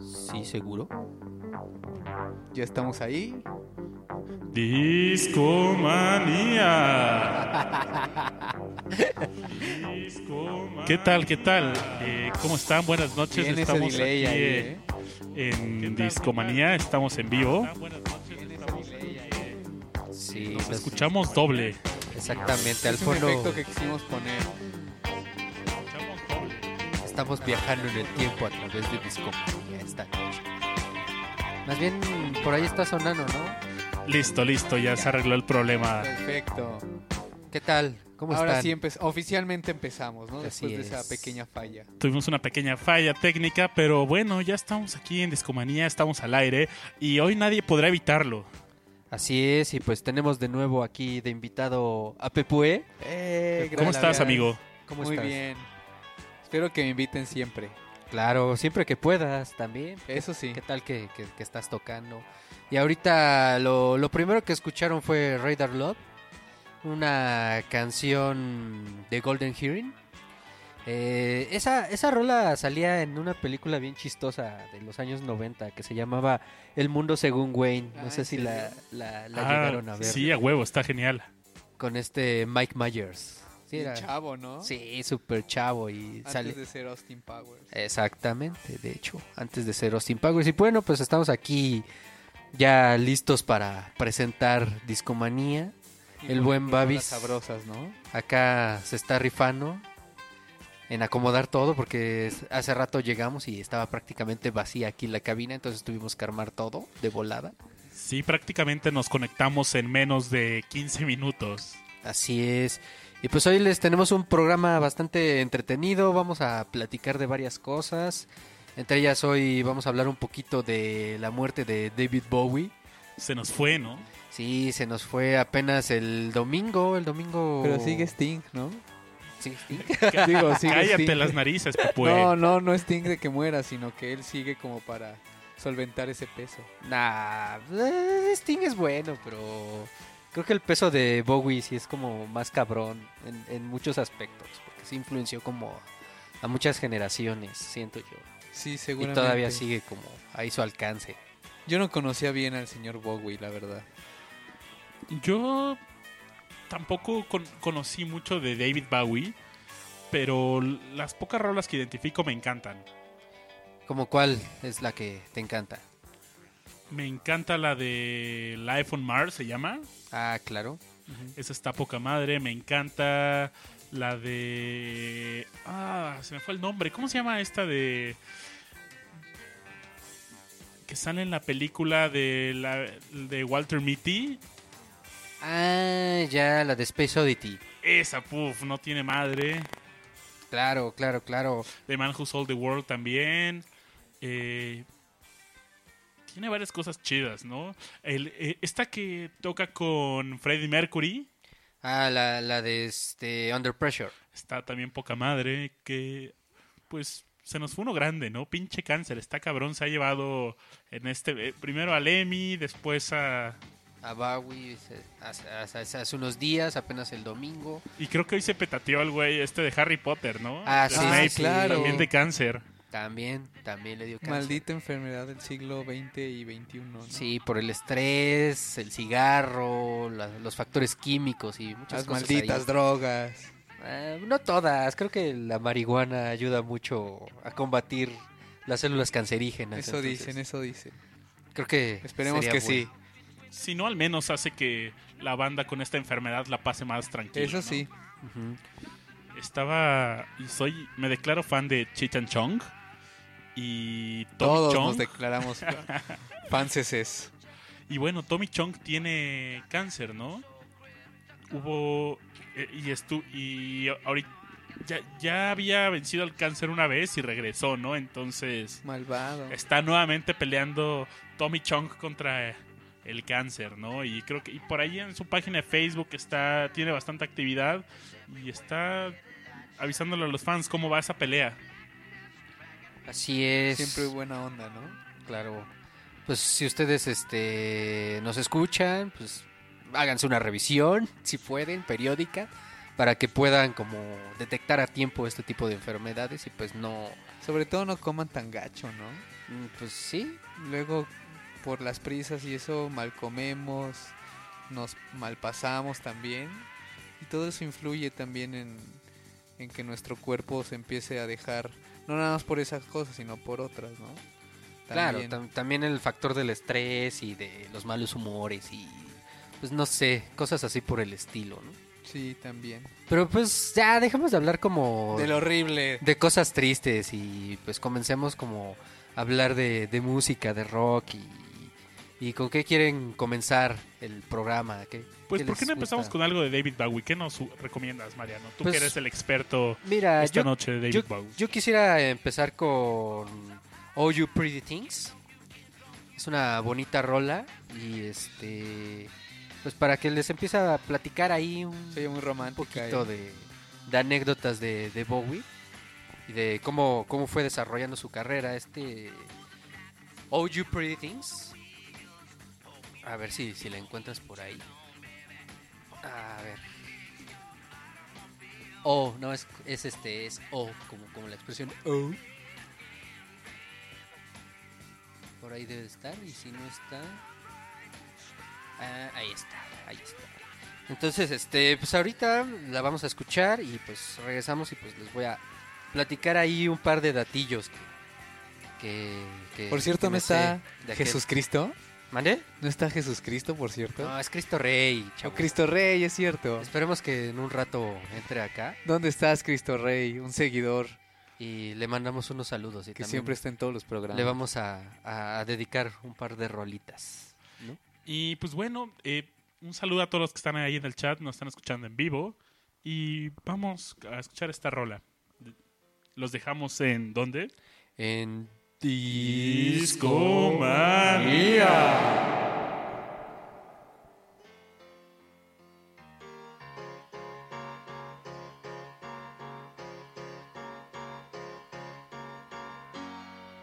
Sí, seguro. Ya estamos ahí. Discomanía. ¿Qué tal? ¿Qué tal? Eh, ¿Cómo están? Buenas noches. Estamos aquí ahí, eh, ¿eh? en Discomanía. Estamos en vivo. Sí, Nos pues, escuchamos doble. Exactamente. Al Es un fondo efecto que quisimos poner. estamos viajando en el tiempo a través de Discomanía esta noche. Más bien, por ahí está sonando, ¿no? Listo, listo. Ya se arregló el problema. Perfecto. ¿Qué tal? ¿Cómo Ahora están? sí empe- oficialmente empezamos, ¿no? Así Después de esa es. pequeña falla. Tuvimos una pequeña falla técnica, pero bueno, ya estamos aquí en Discomanía, estamos al aire y hoy nadie podrá evitarlo. Así es, y pues tenemos de nuevo aquí de invitado a Pepue. Eh, ¿Cómo gracias. estás, amigo? ¿Cómo Muy estás? bien. Espero que me inviten siempre. Claro, siempre que puedas también. Eso sí. ¿Qué tal que, que- que estás tocando? Y ahorita lo, lo primero que escucharon fue Radar Love, una canción de Golden Hearing. Eh, esa, esa rola salía en una película bien chistosa de los años 90 que se llamaba El Mundo Según Wayne. No Ah, sé ¿en si la, la- la Ah, llegaron a ver. Sí, a huevo, está genial. Con este Mike Myers. Sí, era- chavo, ¿no? sí súper chavo y Antes sale... de ser Austin Powers. Exactamente, de hecho, antes de ser Austin Powers. Y bueno, pues estamos aquí ya listos para presentar Discomanía. Y el buen Babis. sabrosas, ¿no? Acá se está rifando en acomodar todo porque hace rato llegamos y estaba prácticamente vacía aquí la cabina, entonces tuvimos que armar todo de volada. Sí, prácticamente nos conectamos en menos de 15 minutos. Así es. Y pues hoy les tenemos un programa bastante entretenido, vamos a platicar de varias cosas. Entre ellas hoy vamos a hablar un poquito de la muerte de David Bowie. Se nos fue, ¿no? Sí, se nos fue apenas el domingo, el domingo... Pero sigue Sting, ¿no? Sí, sí. Digo, sigue Cállate Sting. las narices, Pepue. No, no, no Sting de que muera, sino que él sigue como para solventar ese peso. Nah, eh, Sting es bueno, pero creo que el peso de Bowie sí es como más cabrón en, en muchos aspectos, porque sí influenció como a muchas generaciones, siento yo. Sí, Y seguramente. todavía sigue como ahí su alcance. Yo no conocía bien al señor Bowie, la verdad. Yo tampoco con- conocí mucho de David Bowie, pero las pocas rolas que identifico me encantan. ¿Como cuál es la que te encanta? Me encanta la de Life on Mars, se llama. Ah, claro. Esa está poca madre. Me encanta la de... Ah, se me fue el nombre. ¿Cómo se llama esta de... Que sale en la película de, la, de Walter Mitty? Ah, ya, la de Space Oddity. Esa, puff, no tiene madre. Claro, claro, claro. The Man Who Sold the World también. Eh, tiene varias cosas chidas, ¿no? El, eh, esta que toca con Freddie Mercury Ah, la, la de este Under Pressure. está también poca madre. Que, pues, se nos fue uno grande, ¿no? Pinche cáncer, está cabrón. Se ha llevado en este. eh, primero a Lemmy, después a. A Bowie hace, hace- hace unos días, apenas el domingo. Y creo que hoy se petateó el güey este de Harry Potter, ¿no? Ah, sí, Snape, sí, claro. También de cáncer. También, también le dio cáncer. Maldita enfermedad del siglo XX y XXI. ¿no? Sí, por el estrés, el cigarro, la- los factores químicos y muchas Las cosas malditas ahí. drogas. Eh, no todas, creo que la marihuana ayuda mucho a combatir las células cancerígenas. Eso entonces, dicen, eso dicen. Creo que Esperemos sería que bueno. sí. Si no, al menos hace que la banda con esta enfermedad la pase más tranquila. Eso ¿no? sí. Estaba. Y soy. Me declaro fan de Cheech and Chong. Y Tommy Todos Chong. nos declaramos fanses. Y bueno, Tommy Chong tiene cáncer, ¿no? Hubo. eh, y estu y ahorita. Ya, ya había vencido el cáncer una vez y regresó, ¿no? Entonces. Malvado. Está nuevamente peleando Tommy Chong contra el cáncer, ¿no? Y creo que y por ahí en su página de Facebook está tiene bastante actividad y está avisándole a los fans cómo va esa pelea. Así es. Siempre buena onda, ¿no? Claro. Pues si ustedes este nos escuchan, pues háganse una revisión, si pueden, periódica, para que puedan como detectar a tiempo este tipo de enfermedades y pues no, Sobre todo no coman tan gacho, ¿no? mm, pues sí, Luego, por las prisas y eso, mal comemos, nos malpasamos también. Y todo eso influye también en, en que nuestro cuerpo se empiece a dejar, no nada más por esas cosas, sino por otras, ¿no? claro, También. tam- también el factor del estrés y de los malos humores y pues no sé, cosas así por el estilo, ¿no? Sí, también. Pero pues ya dejemos de hablar como De lo horrible. de cosas tristes y pues comencemos como a hablar de, de música, de rock y, y con qué quieren comenzar el programa. ¿Qué, Pues, qué ¿por qué no empezamos gusta? con algo de David Bowie? ¿Qué nos recomiendas, Mariano? Tú Pues, que eres el experto Mira, esta yo, noche de David yo, Bowie. yo quisiera empezar con All You Pretty Things. Es una bonita rola y este pues para que les empiece a platicar ahí un, muy un poquito de, de anécdotas de, de Bowie y de cómo, cómo fue desarrollando su carrera. Este All You Pretty Things. A ver si, si la encuentras por ahí. A ver. Oh, no, es, es este, es O, como, como la expresión O. Por ahí debe estar, y si no está. Ah, ahí está, ahí está. Entonces, este, pues ahorita la vamos a escuchar y pues regresamos y pues les voy a platicar ahí un par de datillos que. que, que- Por cierto, que ¿no me está de Jesús Cristo? ¿Mande? ¿No está Jesús Cristo, por cierto? No, es Cristo Rey, O chavo. Cristo Rey, es cierto. Esperemos que en un rato entre acá ¿Dónde estás, Cristo Rey? Un seguidor y le mandamos unos saludos. Y que también siempre está en todos los programas. le vamos a, a dedicar un par de rolitas. ¿no? Y pues bueno, eh, un saludo a todos los que están ahí en el chat, nos están escuchando en vivo. Y vamos a escuchar esta rola. Los dejamos en ¿dónde? En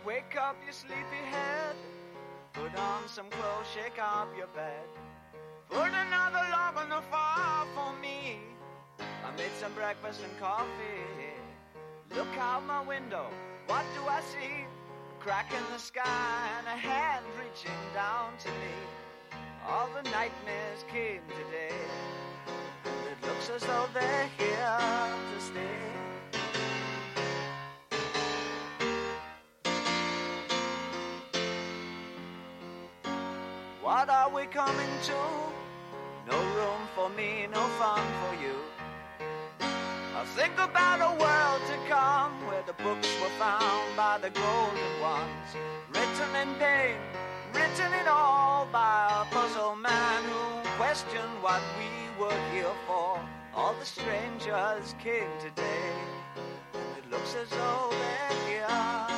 Wake up, you sleepy head. Put on some clothes, shake off your bed. Put another log on the fire for me. I made some breakfast and coffee. Look out my window, what do I see? Crack in the sky and a hand reaching down to me. All the nightmares came today. It looks as though they're here to stay. What are we coming to? No room for me, no fun for you. I think about a world to come where the books were found by the golden ones, written in pain, written in all by a puzzled man who questioned what we were here for. All the strangers came today, and it looks as though they're here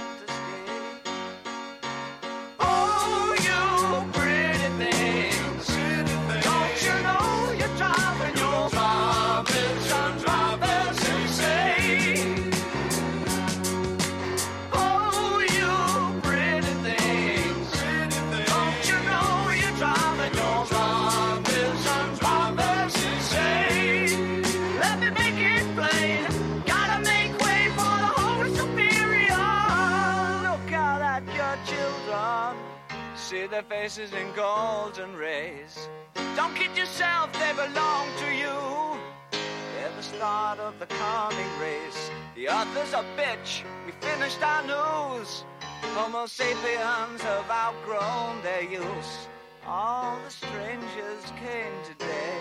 their faces in golden rays. Don't kid yourself, they belong to you. They're the start of the coming race. The author's a bitch. We finished our news. Homo sapiens have outgrown their use. All the strangers came today,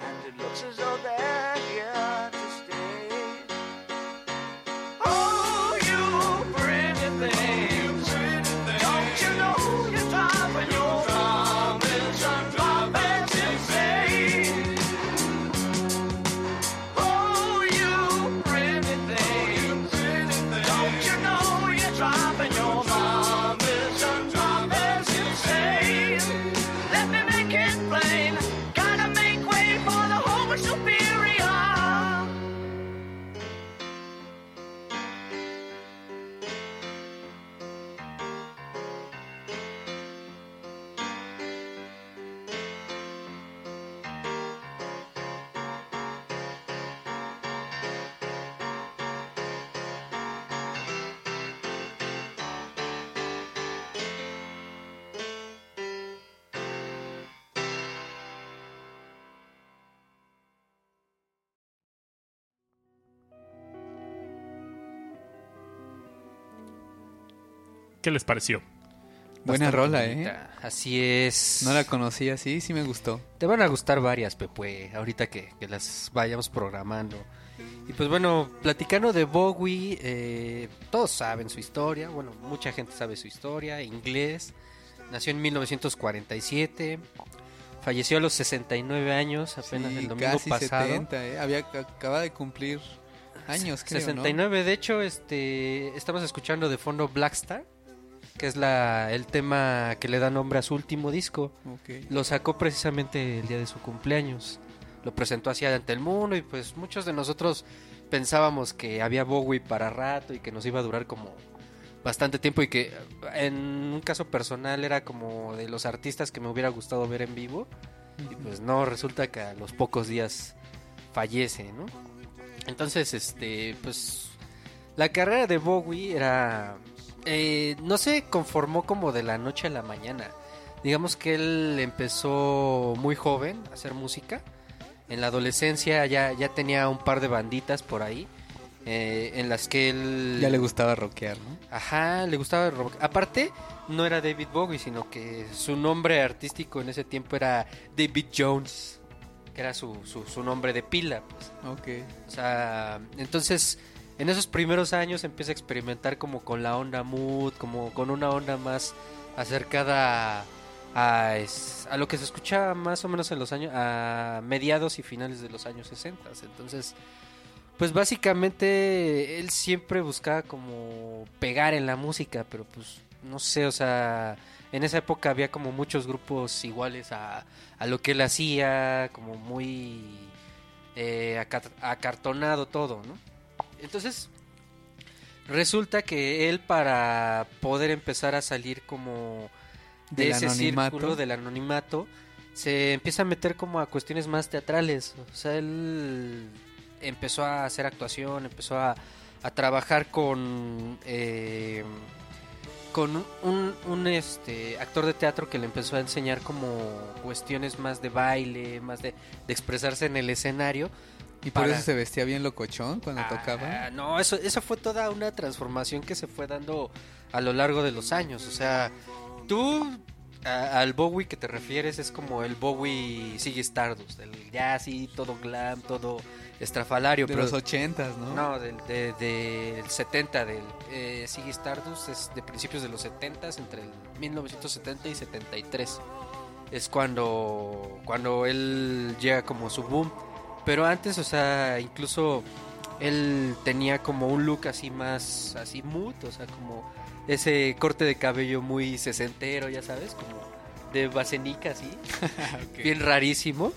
and it looks as though they're here ¿qué les pareció? Buena Bastante rola, ¿eh? bonita. Así es. No la conocía, sí, sí me gustó. Te van a gustar varias, Pepe, ahorita que, que las vayamos programando. Y pues bueno, platicando de Bowie, eh, todos saben su historia, bueno, mucha gente sabe su historia, inglés, nació en 1947, falleció a los 69 años, apenas Sí, el domingo casi pasado. 70, ¿eh? Había, acaba de cumplir años, creo, ¿no? 69, de hecho, este, estamos escuchando de fondo Blackstar, que es la, el tema que le da nombre a su último disco. Ok. Lo sacó precisamente el día de su cumpleaños. Lo presentó así ante el mundo y pues muchos de nosotros pensábamos que había Bowie para rato y que nos iba a durar como bastante tiempo y que en un caso personal era como de los artistas que me hubiera gustado ver en vivo y pues no, resulta que a los pocos días fallece, ¿no? Entonces, este, pues la carrera de Bowie era, eh, no se conformó como de la noche a la mañana. Digamos que él empezó muy joven a hacer música. En la adolescencia ya, ya tenía un par de banditas por ahí. eh, en las que él... Ya le gustaba rockear, ¿no? Ajá, le gustaba el rock. Aparte, no era David Bowie, sino que su nombre artístico en ese tiempo era David Jones, que era su, su, su nombre de pila. Pues. Ok. O sea, entonces, en esos primeros años empieza a experimentar como con la onda mood, como con una onda más acercada a, a, lo que se escuchaba más o menos en los años, a mediados y finales de los años 60. Entonces, pues básicamente él siempre buscaba como pegar en la música, pero pues no sé, o sea, en esa época había como muchos grupos iguales a, a lo que él hacía, como muy eh, acartonado todo, ¿no? Entonces, resulta que él para poder empezar a salir como de Del ese anonimato. círculo del anonimato, se empieza a meter como a cuestiones más teatrales. O sea, él empezó a hacer actuación, empezó a, a trabajar con eh, con un, un, este actor de teatro que le empezó a enseñar como cuestiones más de baile, más de, de expresarse en el escenario. ¿Y por Para- eso se vestía bien locochón cuando Ah, tocaba? No, eso, eso fue toda una transformación que se fue dando a lo largo de los años. O sea, tú a- al Bowie que te refieres es como el Bowie sigue Stardust, el ya así todo glam, todo estrafalario. De pero los ochentas, ¿no? no, del de, del 70, del eh, Ziggy Stardust es de principios de los 70, entre el 1970 y 73. Es cuando, cuando él llega como su boom. Pero antes, o sea, incluso él tenía como un look así más, así mood, o sea, como ese corte de cabello muy sesentero, ya sabes, como de basenica así bien rarísimo.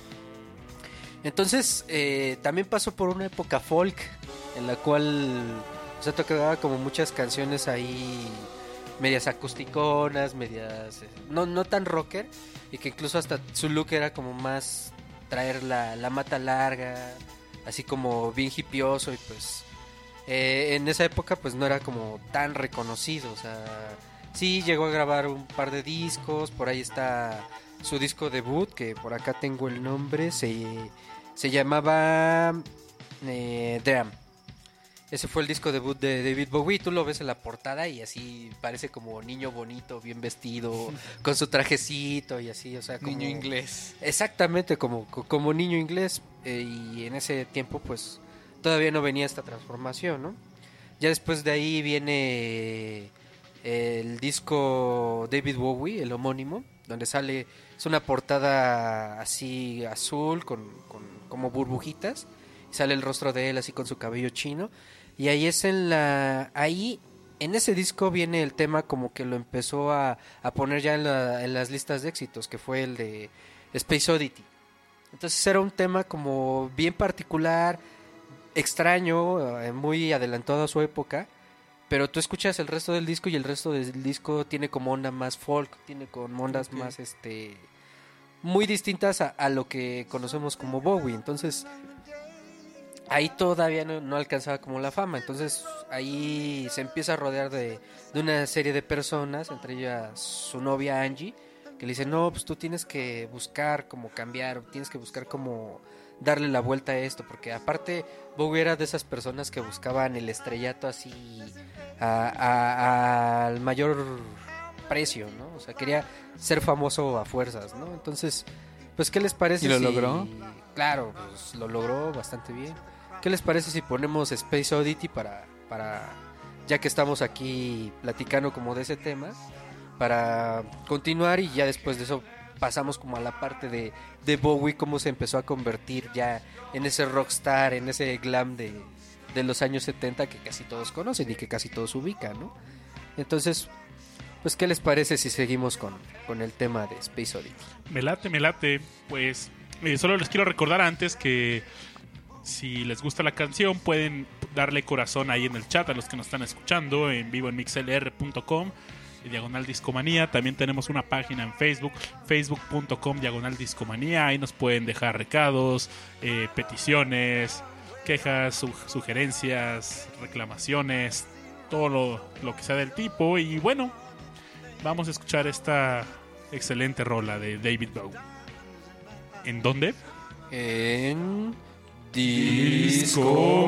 Entonces, eh, también pasó por una época folk, en la cual o sea, tocaba como muchas canciones ahí, medias acusticonas, medias. eh, No, no tan rocker, y que incluso hasta su look era como más traer la, la mata larga, así como bien hipioso, y pues. eh, en esa época, pues no era como tan reconocido, o sea. Sí, llegó a grabar un par de discos, por ahí está su disco debut, que por acá tengo el nombre, se, se llamaba eh. Ese fue el disco debut de David Bowie, tú lo ves en la portada y así parece como niño bonito, bien vestido, con su trajecito y así, o sea, como... Niño inglés. Exactamente, como, co- como niño inglés. eh, y en ese tiempo, pues, todavía no venía esta transformación, ¿no? Ya después de ahí viene eh, el disco David Bowie, el homónimo, donde sale, es una portada así azul, con, con como burbujitas, y sale el rostro de él así con su cabello chino. Y ahí es en la... Ahí en ese disco viene el tema como que lo empezó a, a poner ya en, la- en las listas de éxitos, que fue el de Space Oddity. Entonces era un tema como bien particular, extraño, eh, muy adelantado a su época, pero tú escuchas el resto del disco y el resto del disco tiene como onda más folk, tiene como ondas más este muy distintas a, a lo que conocemos como Bowie. Entonces ahí todavía no, no alcanzaba como la fama. Entonces ahí se empieza a rodear de, de una serie de personas, entre ellas su novia Angie, que le dicen, no, pues tú tienes que buscar cómo cambiar, tienes que buscar cómo darle la vuelta a esto, porque aparte Bowie era de esas personas que buscaban el estrellato así a- a- al mayor precio, ¿no? O sea, quería ser famoso a fuerzas, ¿no? Entonces, pues, ¿qué les parece? ¿Y lo si- logró? Claro, pues lo logró bastante bien. ¿Qué les parece si ponemos Space Oddity para, para, ya que estamos aquí platicando como de ese tema, para continuar y ya después de eso pasamos como a la parte de, de Bowie, cómo se empezó a convertir ya en ese rockstar, en ese glam de, de los años 70 que casi todos conocen y que casi todos ubican, ¿no? Entonces, pues, ¿qué les parece si seguimos con, con el tema de Space Oddity? Me late, me late. Pues eh, solo les quiero recordar antes que si les gusta la canción pueden darle corazón ahí en el chat a los que nos están escuchando en vivo en mixlr.com diagonal discomanía. También tenemos una página en facebook facebook.com diagonal discomanía. Ahí nos pueden dejar recados eh, peticiones quejas su- sugerencias reclamaciones todo lo, lo que sea del tipo. Y bueno vamos a escuchar esta excelente rola de David Bowie. ¿en dónde? En Discomanía.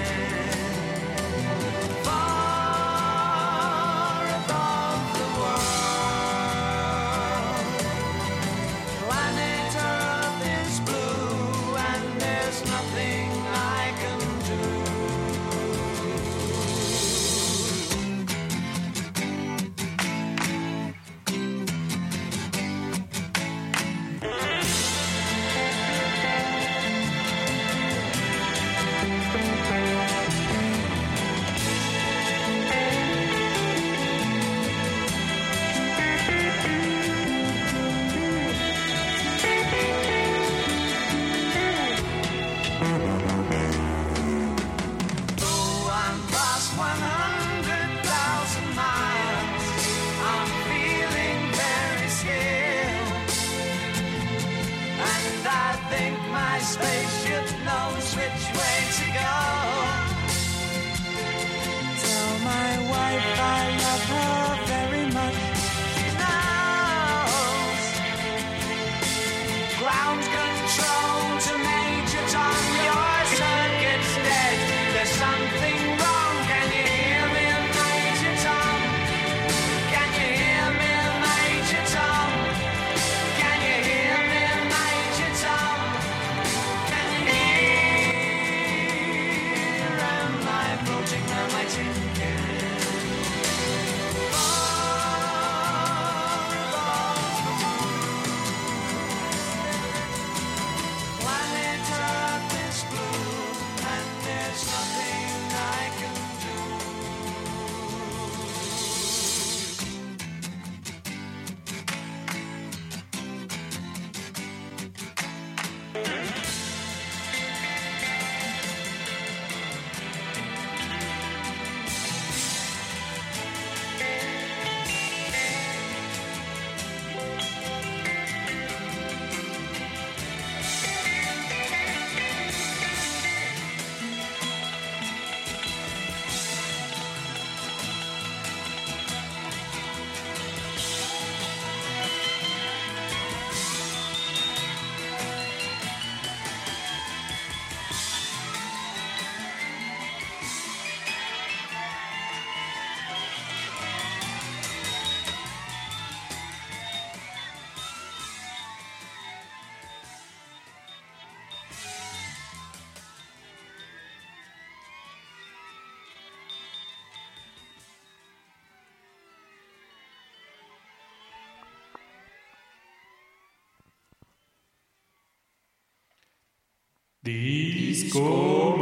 Discomanía.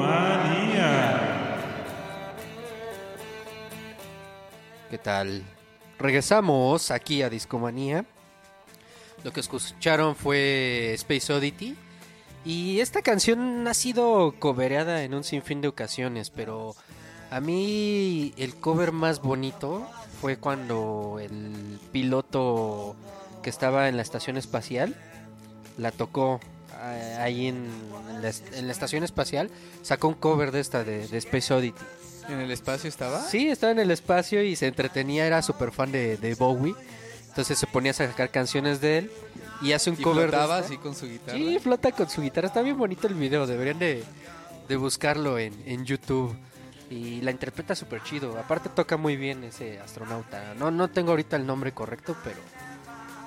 ¿Qué tal? Regresamos aquí a Discomanía. Lo que escucharon fue Space Oddity. Y esta canción ha sido cobereada en un sinfín de ocasiones, pero a mí el cover más bonito fue cuando el piloto que estaba en la estación espacial la tocó ahí en, en la, en la estación espacial. Sacó un cover de esta, de, de Space Oddity. ¿En el espacio estaba? Sí, estaba en el espacio y se entretenía, era súper fan de, de Bowie. Entonces se ponía a sacar canciones de él y hace un ¿Y cover de flotaba esta. así con su guitarra? Sí, flota con su guitarra. Está bien bonito el video, deberían de, de buscarlo en, en YouTube. Y la interpreta súper chido. Aparte toca muy bien ese astronauta. No, no tengo ahorita el nombre correcto, pero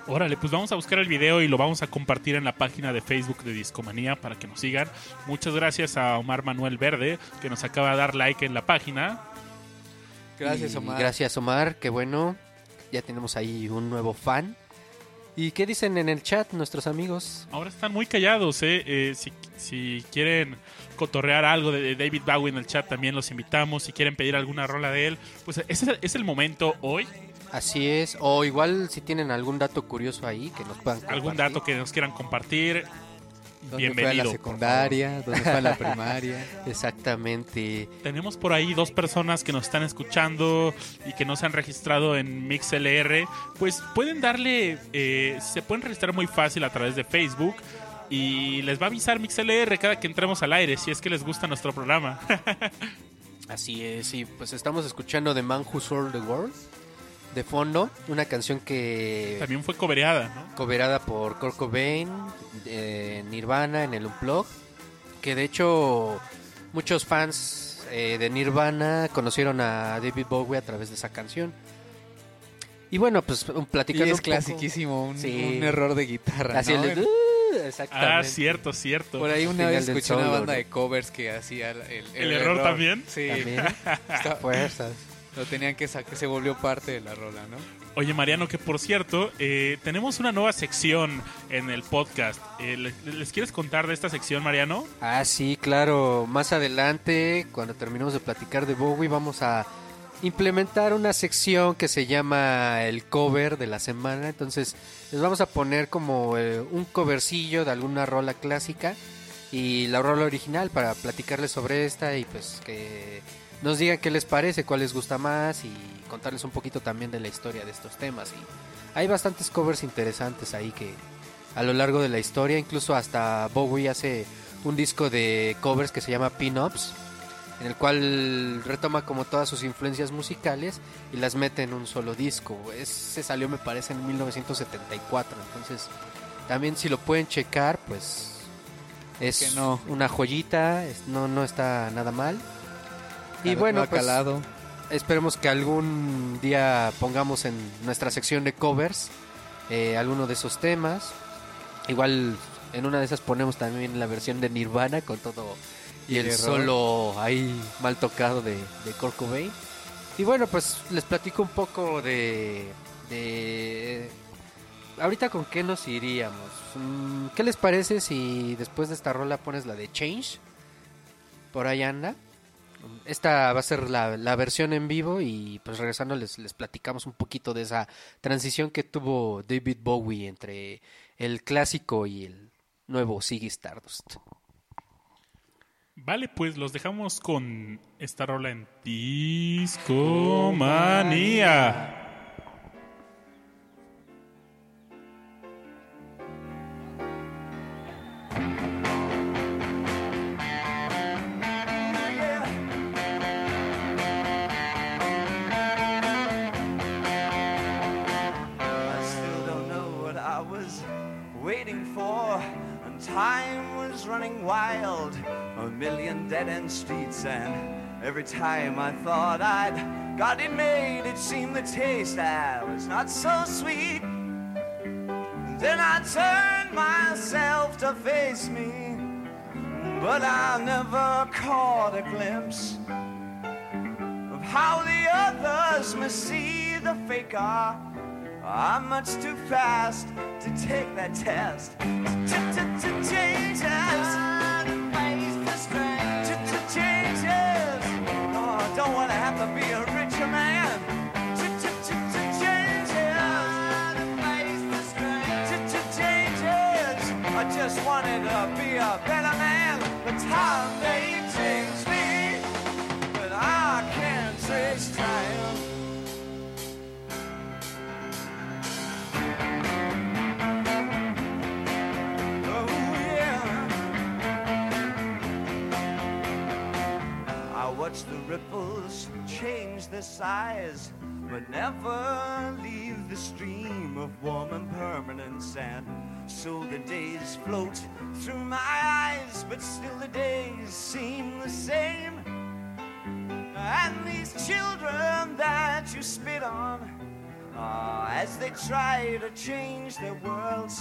Órale, pues vamos a buscar el video y lo vamos a compartir en la página de Facebook de Discomanía para que nos sigan. Muchas gracias a Omar Manuel Verde, que nos acaba de dar like en la página. Gracias, Y Omar. Gracias, Omar. Qué bueno. Ya tenemos ahí un nuevo fan. ¿Y qué dicen en el chat nuestros amigos? Ahora están muy callados, ¿eh? Eh, si, si quieren cotorrear algo de David Bowie en el chat, también los invitamos. Si quieren pedir alguna rola de él, pues ese es- es el momento hoy. Así es. O igual si tienen algún dato curioso ahí que nos puedan Algún compartir. dato que nos quieran compartir. ¿Dónde fue a Bienvenido. la secundaria? ¿Dónde fue a la primaria? Exactamente. Tenemos por ahí dos personas que nos están escuchando y que no se han registrado en MixLR. Pues pueden darle, eh, se pueden registrar muy fácil a través de Facebook y les va a avisar MixLR cada que entremos al aire si es que les gusta nuestro programa. Así es. Sí, pues estamos escuchando The Man Who Sold the World de fondo. Una canción que También fue cobereada, ¿no? coverada por Kurt Cobain, eh, Nirvana en el Unplug. Que de hecho muchos fans eh, de Nirvana conocieron a David Bowie a través de esa canción. Y bueno, pues un- Y platicando es un clasiquísimo, un, Sí. un error de guitarra, Así ¿no? el de- uh, exactamente. Ah, cierto, cierto. Por ahí una Final vez escuché una banda ¿no? de covers que hacía el, el- ¿El error también? Sí, También. Está- Fuerzas. Lo tenían que sacar, se volvió parte de la rola, ¿no? Oye, Mariano, que por cierto, eh, tenemos una nueva sección en el podcast. Eh, ¿le- ¿Les quieres contar de esta sección, Mariano? Ah, sí, claro. Más adelante, cuando terminemos de platicar de Bowie, vamos a implementar una sección que se llama el cover de la semana. Entonces, les vamos a poner como eh, un covercillo de alguna rola clásica y la rola original para platicarles sobre esta y pues que nos digan qué les parece, cuál les gusta más y contarles un poquito también de la historia de estos temas. Y hay bastantes covers interesantes ahí que a lo largo de la historia, incluso hasta Bowie hace un disco de covers que se llama Pin-Ups, en el cual retoma como todas sus influencias musicales y las mete en un solo disco. Ese salió me parece en 1974, entonces también si lo pueden checar, pues es Que no. una joyita, es- no, no está nada mal. Y bueno, no ha pues, calado. esperemos que algún día pongamos en nuestra sección de covers eh, alguno de esos temas. Igual en una de esas ponemos también la versión de Nirvana con todo y Y el solo ahí mal tocado de, de Cobain. Y bueno, pues les platico un poco de, de... Ahorita con qué nos iríamos. Mm, ¿Qué les parece si después de esta rola pones la de Change? Por ahí anda. Esta va a ser la, la versión en vivo y pues regresando les, les platicamos un poquito de esa transición que tuvo David Bowie entre el clásico y el nuevo Ziggy Stardust. Vale, pues los dejamos con esta rola en Discomanía. Time was running wild. A million dead end streets, and every time I thought I'd got it made, it seemed the taste that was not so sweet. Then I turned myself to face me, but I never caught a glimpse of how the others must see the faker. I'm much too fast to take that test. Changes. Changes. No, I don't want to have to be a richer man. Changes. I just wanted to be a better man. The time. Ripples change their size, but never leave the stream of warm and permanent sand. So the days float through my eyes, but still the days seem the same. And these children that you spit on, ah, as they try to change their worlds,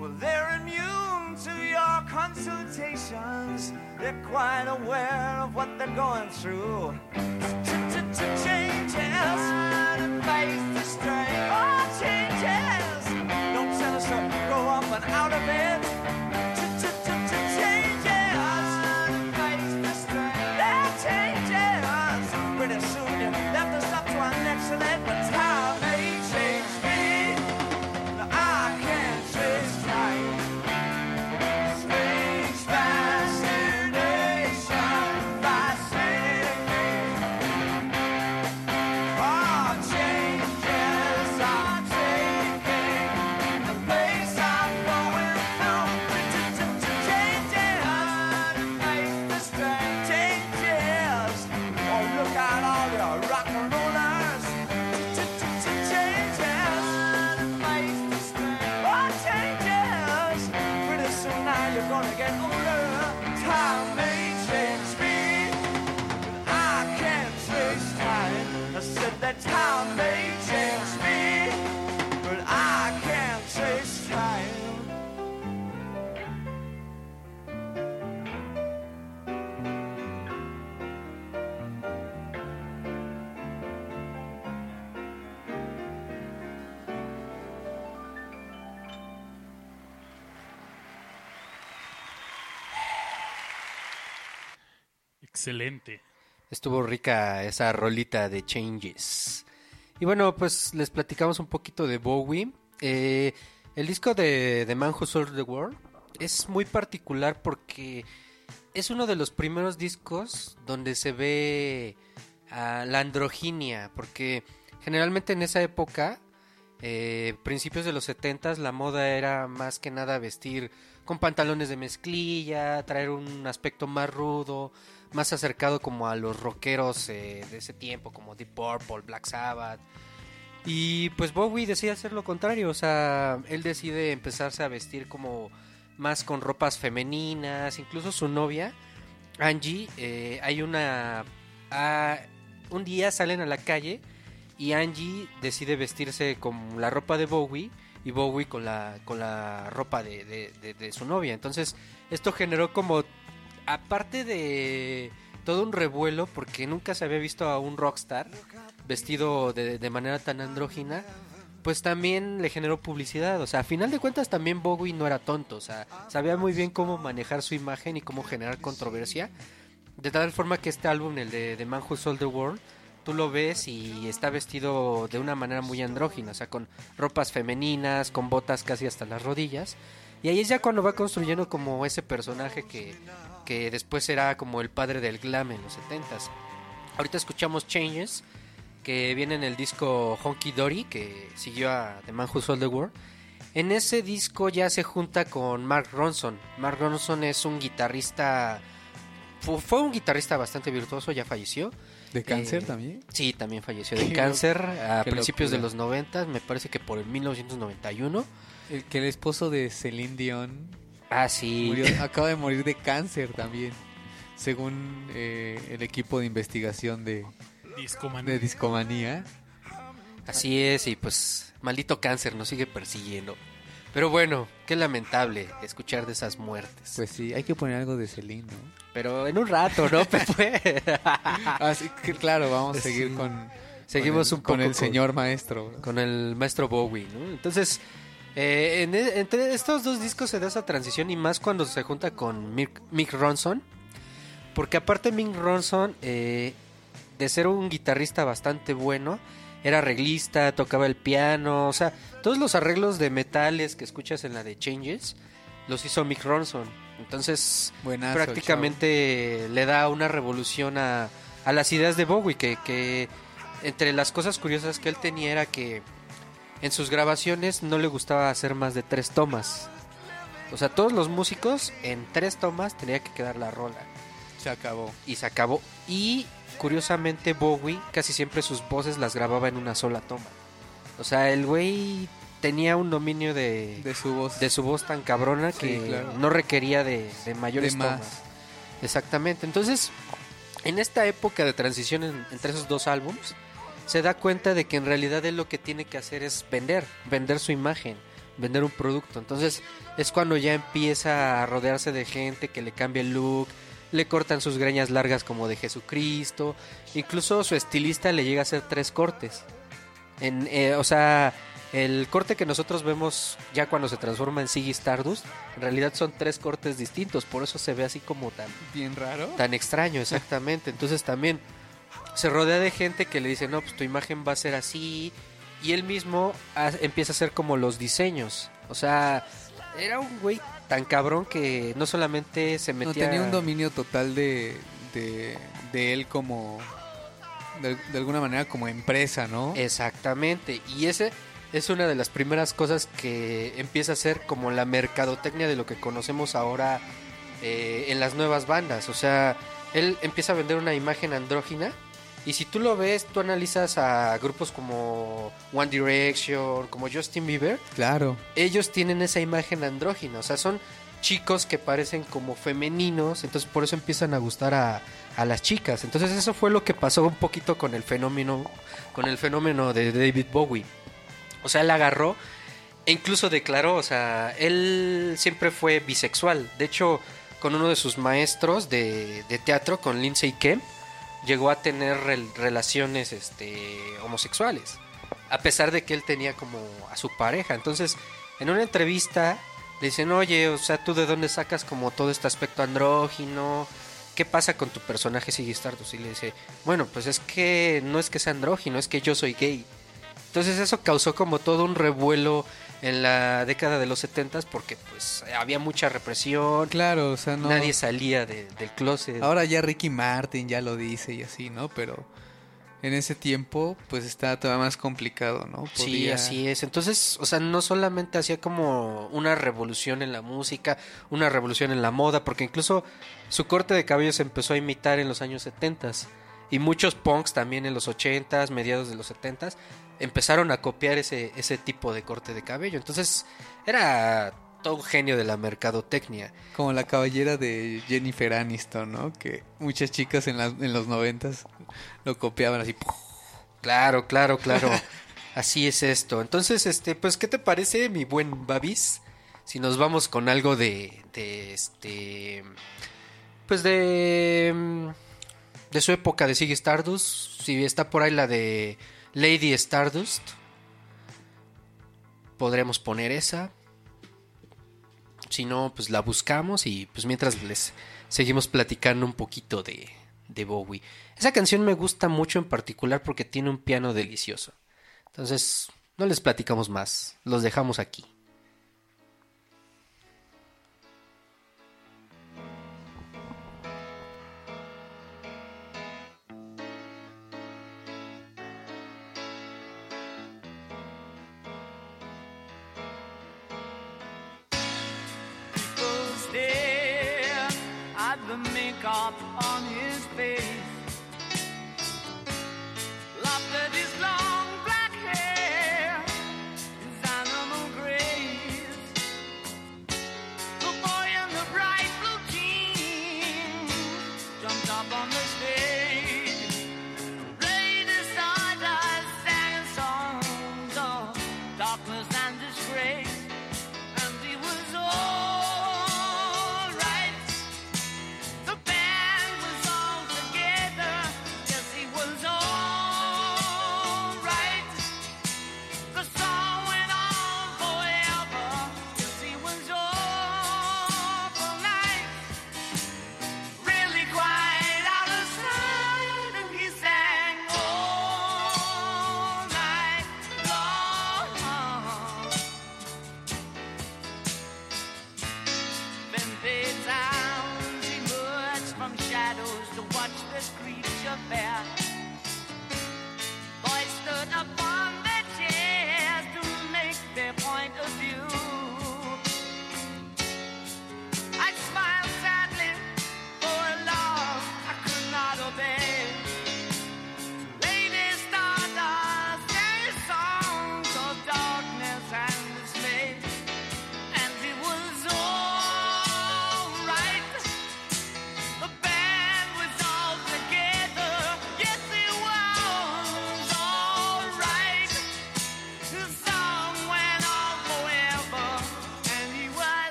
well, they're immune to your consultations. They're quite aware of what they're going through. Changes and face the strain. Oh, changes. Don't tell us to go up and out of it. Excelente. Estuvo rica esa rolita de Changes. Y bueno, pues les platicamos un poquito de Bowie. Eh, el disco de The Man Who Sold the World es muy particular porque es uno de los primeros discos donde se ve ah, la androginia. Porque generalmente en esa época, eh, principios de los 70 la moda era más que nada vestir con pantalones de mezclilla, traer un aspecto más rudo, más acercado como a los rockeros eh, de ese tiempo, como Deep Purple, Black Sabbath. Y pues Bowie decide hacer lo contrario, o sea, él decide empezarse a vestir como más con ropas femeninas, incluso su novia, Angie, eh, hay una... ah, un día salen a la calle y Angie decide vestirse con la ropa de Bowie y Bowie con la, con la ropa de, de- de- de su novia. Entonces esto generó como, aparte de todo un revuelo, porque nunca se había visto a un rockstar vestido de, manera tan andrógina, pues también le generó publicidad. O sea, a final de cuentas también Bowie no era tonto. O sea, sabía muy bien cómo manejar su imagen y cómo generar controversia. De tal forma que este álbum, el de The Man Who Sold the World, tú lo ves y está vestido de una manera muy andrógina. O sea, con ropas femeninas, con botas casi hasta las rodillas. Y ahí es ya cuando va construyendo como ese personaje que, que después será como el padre del glam en los 70s. Ahorita escuchamos Changes, que viene en el disco Honky Dory, que siguió a The Man Who Sold the World. En ese disco ya se junta con Mark Ronson. Mark Ronson es un guitarrista, fu- fue un guitarrista bastante virtuoso, ya falleció. ¿De cáncer Eh, también? Sí, también falleció de cáncer a principios de los 90, me parece que por el 1991. El que el esposo de Celine Dion Ah, sí. murió- acaba de morir de cáncer también, según eh, el equipo de investigación de, Discomanía. de discomanía. Así es, y pues maldito cáncer nos sigue persiguiendo. Pero bueno, qué lamentable escuchar de esas muertes. Pues sí, hay que poner algo de Celine, ¿no? Pero en un rato, ¿no, Pepe? Así que claro, vamos a seguir Sí. con Seguimos con el, un poco con el con- señor maestro. con el maestro Bowie, ¿no? Entonces, eh, en e- entre estos dos discos se da esa transición y más cuando se junta con Mick, Mick Ronson. Porque aparte Mick Ronson, eh, de ser un guitarrista bastante bueno, era arreglista, tocaba el piano, o sea, todos los arreglos de metales que escuchas en la de Changes, los hizo Mick Ronson. Entonces, Buenazo, prácticamente le da una revolución a, a las ideas de Bowie, que, que entre las cosas curiosas que él tenía era que en sus grabaciones no le gustaba hacer más de tres tomas. O sea, todos los músicos en tres tomas tenía que quedar la rola. Se acabó. Y se acabó. Y curiosamente Bowie casi siempre sus voces las grababa en una sola toma. O sea, el güey tenía un dominio de, De su voz. de su voz tan cabrona Sí, que claro. no requería de, de mayores De más. tomas. Exactamente. Entonces, en esta época de transición en- entre esos dos álbums, se da cuenta de que en realidad él lo que tiene que hacer es vender, vender su imagen, vender un producto. Entonces, es cuando ya empieza a rodearse de gente que le cambia el look, le cortan sus greñas largas como de Jesucristo, incluso su estilista le llega a hacer tres cortes. En, eh, o sea, el corte que nosotros vemos ya cuando se transforma en Ziggy Stardust, en realidad son tres cortes distintos, por eso se ve así como tan, Bien raro. tan extraño, exactamente. Entonces también se rodea de gente que le dice, no, pues tu imagen va a ser así, y él mismo ha- empieza a hacer como los diseños. O sea, era un güey tan cabrón que no solamente se No, metía... tenía un dominio total de, de, de él como... De, de alguna manera como empresa, ¿no? Exactamente, y ese es una de las primeras cosas que empieza a ser como la mercadotecnia de lo que conocemos ahora eh, en las nuevas bandas. O sea, él empieza a vender una imagen andrógina y si tú lo ves, tú analizas a grupos como One Direction, como Justin Bieber, Claro. ellos tienen esa imagen andrógina, o sea, son chicos que parecen como femeninos, entonces por eso empiezan a gustar a, a las chicas. Entonces eso fue lo que pasó un poquito con el fenómeno, con el fenómeno de David Bowie. O sea, él agarró e incluso declaró, o sea, él siempre fue bisexual. De hecho, con uno de sus maestros de, de teatro, con Lindsay Kemp, llegó a tener rel- relaciones este, homosexuales. A pesar de que él tenía como a su pareja. Entonces, en una entrevista le dicen, oye, o sea, ¿tú de dónde sacas como todo este aspecto andrógino? ¿Qué pasa con tu personaje Ziggy Stardust? Y le dice, bueno, pues es que no es que sea andrógino, es que yo soy gay. Entonces eso causó como todo un revuelo en la década de los 70 porque pues había mucha represión, Claro, o sea, no... nadie salía de- del closet. Ahora ya Ricky Martin ya lo dice y así, ¿no? Pero en ese tiempo, pues está todavía más complicado, ¿no? Sí, así es. Entonces, o sea, no solamente hacía como una revolución en la música, una revolución en la moda, porque incluso su corte de cabello se empezó a imitar en los años 70 y muchos punks también en los 80s, mediados de los 70s, empezaron a copiar ese, ese tipo de corte de cabello. Entonces, era todo un genio de la mercadotecnia. Como la caballera de Jennifer Aniston, ¿no? Que muchas chicas en, las- en los noventas lo copiaban así. Claro, claro, claro. Así es esto. Entonces, este, pues, ¿qué te parece, mi buen Babis? Si nos vamos con algo de, de este, pues de, mm, de su época de Ziggy Stardust. Si está por ahí la de Lady Stardust, podremos poner esa. Si no, pues la buscamos y pues mientras les seguimos platicando un poquito de, de Bowie. Esa canción me gusta mucho en particular porque tiene un piano delicioso. Entonces, no les platicamos más, los dejamos aquí. The makeup on his face.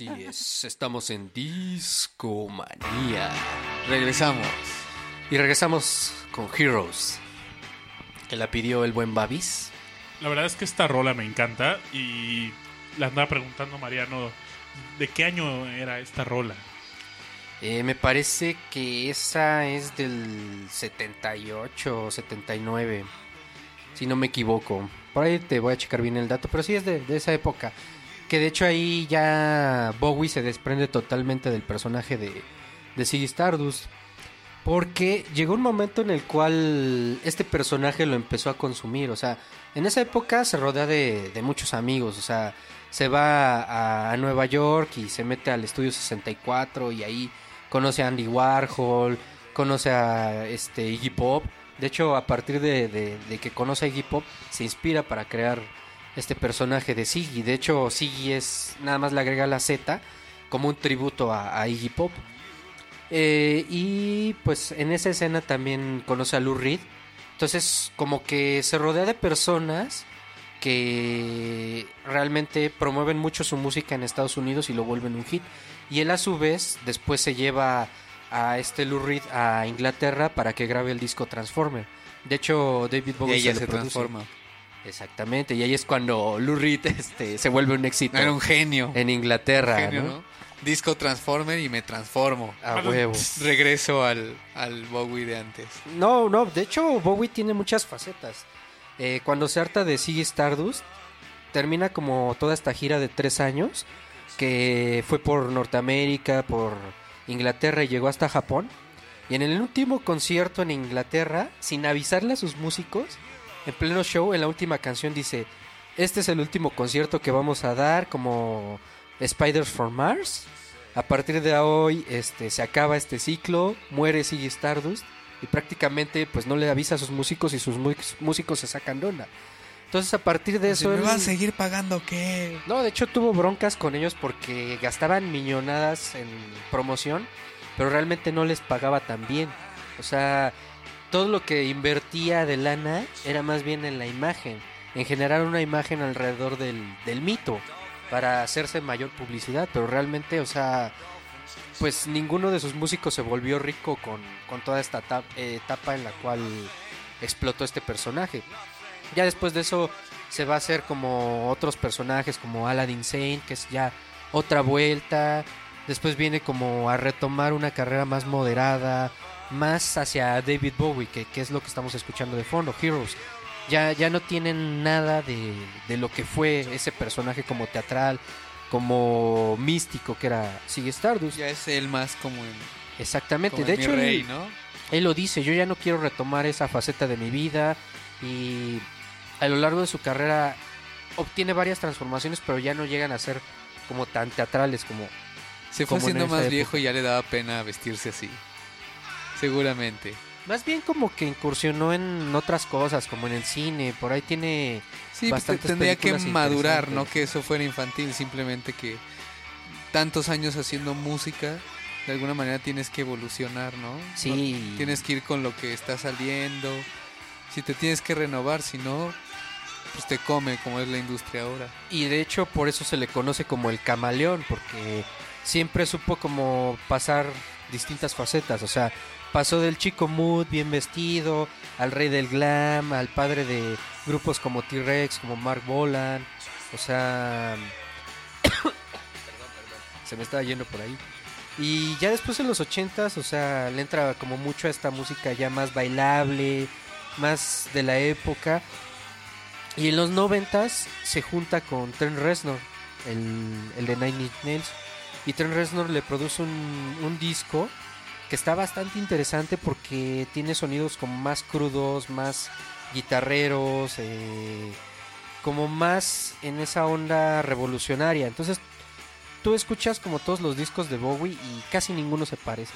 Así es, estamos en Discomanía. Regresamos. Y regresamos con Heroes, que la pidió el buen Babis. La verdad es que esta rola me encanta y le andaba preguntando Mariano de qué año era esta rola. Eh, me parece que esa es del 78 o 79, si no me equivoco. Por ahí te voy a checar bien el dato, pero sí es de, de esa época. Que de hecho ahí ya Bowie se desprende totalmente del personaje de, de Stardust. Porque llegó un momento en el cual este personaje lo empezó a consumir. O sea, en esa época se rodea de, de muchos amigos. O sea, se va a, a Nueva York y se mete al estudio 64 y ahí conoce a Andy Warhol, conoce a este Iggy Pop. De hecho, a partir de, de- de que conoce a Iggy Pop, se inspira para crear este personaje de Ziggy. De hecho, Ziggy es nada más le agrega la Z como un tributo a, a Iggy Pop. Eh, y pues en esa escena también conoce a Lou Reed. Entonces, como que se rodea de personas que realmente promueven mucho su música en Estados Unidos y lo vuelven un hit. Y él a su vez después se lleva a este Lou Reed a Inglaterra para que grabe el disco Transformer. De hecho, David Y Bowie lo se produce. Exactamente, y ahí es cuando Lou Reed este, se vuelve un éxito Era un genio. en Inglaterra, genio, ¿no? ¿no? Disco Transformer y me transformo. A huevo. Regreso al, al Bowie de antes. No, no, de hecho Bowie tiene muchas facetas. Eh, cuando se harta de Ziggy Stardust, termina como toda esta gira de tres años, que fue por Norteamérica, por Inglaterra y llegó hasta Japón. Y en el último concierto en Inglaterra, sin avisarle a sus músicos, en pleno show, en la última canción dice, este es el último concierto que vamos a dar como Spiders from Mars. A partir de hoy este, se acaba este ciclo, muere Ziggy Stardust y prácticamente pues no le avisa a sus músicos y sus músicos se sacan de onda. Entonces a partir de eso... ¿Me él- va a seguir pagando qué? no, de hecho tuvo broncas con ellos porque gastaban millonadas en promoción, pero realmente no les pagaba tan bien. O sea, todo lo que invertía de lana era más bien en la imagen, en generar una imagen alrededor del, del mito, para hacerse mayor publicidad, pero realmente, o sea, pues ninguno de sus músicos se volvió rico con, con toda esta ta- eh, etapa en la cual explotó este personaje. Ya después de eso se va a hacer como otros personajes como Aladdin Sane, que es ya otra vuelta. Después viene como a retomar una carrera más moderada, más hacia David Bowie, que, que es lo que estamos escuchando de fondo, Heroes. Ya, ya no tienen nada de, de lo que fue ese personaje como teatral, como místico que era Ziggy Stardust. Ya es él más como en, Exactamente. como de hecho, rey, él- ¿no? él lo dice, yo ya no quiero retomar esa faceta de mi vida y a lo largo de su carrera obtiene varias transformaciones, pero ya no llegan a ser como tan teatrales como Se fue Como haciendo más época. viejo y ya le daba pena vestirse así. Seguramente. más bien como que incursionó en otras cosas, como en el cine, por ahí tiene Sí, pues, Bastantes tendría que madurar, no que eso fuera infantil, simplemente que tantos años haciendo música, de alguna manera tienes que evolucionar, ¿no? Sí. No- tienes que ir con lo que está saliendo. Si te tienes que renovar, si no, pues te come como es la industria ahora. Y de hecho por eso se le conoce como el camaleón, porque siempre supo como pasar distintas facetas. O sea, pasó del chico mood bien vestido, al rey del glam, al padre de grupos como T-Rex, como Mark Bolan. O sea... Se me estaba yendo por ahí. Y ya después en los ochentas, o sea, le entra como mucho a esta música ya más bailable, más de la época. Y en los noventas se junta con Trent Reznor, el, el de Nine Inch Nails. Y Trent Reznor le produce un, un disco que está bastante interesante porque tiene sonidos como más crudos, más guitarreros, eh, como más en esa onda revolucionaria. Entonces tú escuchas como todos los discos de Bowie y casi ninguno se parece.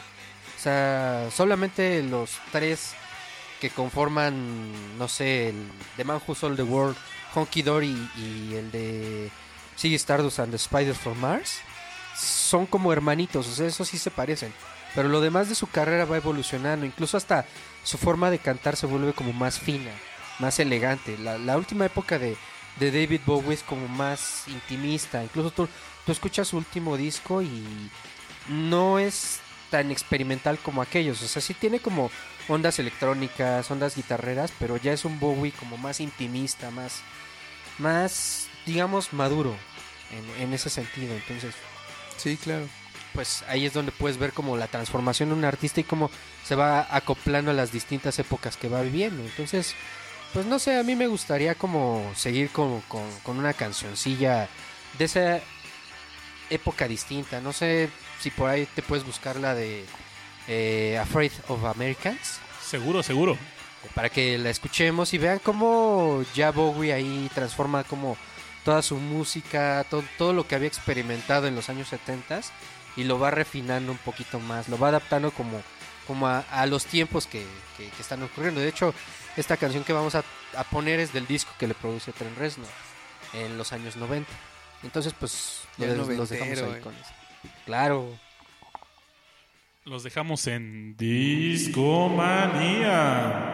O sea, solamente los tres que conforman, no sé, el The Man Who Sold the World, Honky Dory y el de Ziggy Stardust and the Spiders from Mars, son como hermanitos, o sea, eso sí se parecen. Pero lo demás de su carrera va evolucionando, incluso hasta su forma de cantar se vuelve como más fina, más elegante. La, última época de, David Bowie es como más intimista, incluso tú, escuchas su último disco y no es tan experimental como aquellos, o sea, sí tiene como ondas electrónicas, ondas guitarreras, pero ya es un Bowie como más intimista, más, más, digamos, maduro en ese sentido. Entonces, Sí, claro. Pues ahí es donde puedes ver como la transformación de un artista y cómo se va acoplando a las distintas épocas que va viviendo. Entonces, pues no sé, a mí me gustaría como seguir con, con, con una cancioncilla de esa época distinta. No sé si por ahí te puedes buscar la de eh, Afraid of Americans Seguro, seguro. para que la escuchemos y vean cómo ya Bowie ahí transforma como toda su música, to- todo lo que había experimentado en los años 70 y lo va refinando un poquito más, lo va adaptando como, como a, a los tiempos que, que- que están ocurriendo. De hecho, esta canción que vamos a, a poner es del disco que le produce Trent Reznor en los años 90. Entonces, pues los, los dejamos ahí eh. con eso. Claro. Los dejamos en Discomanía.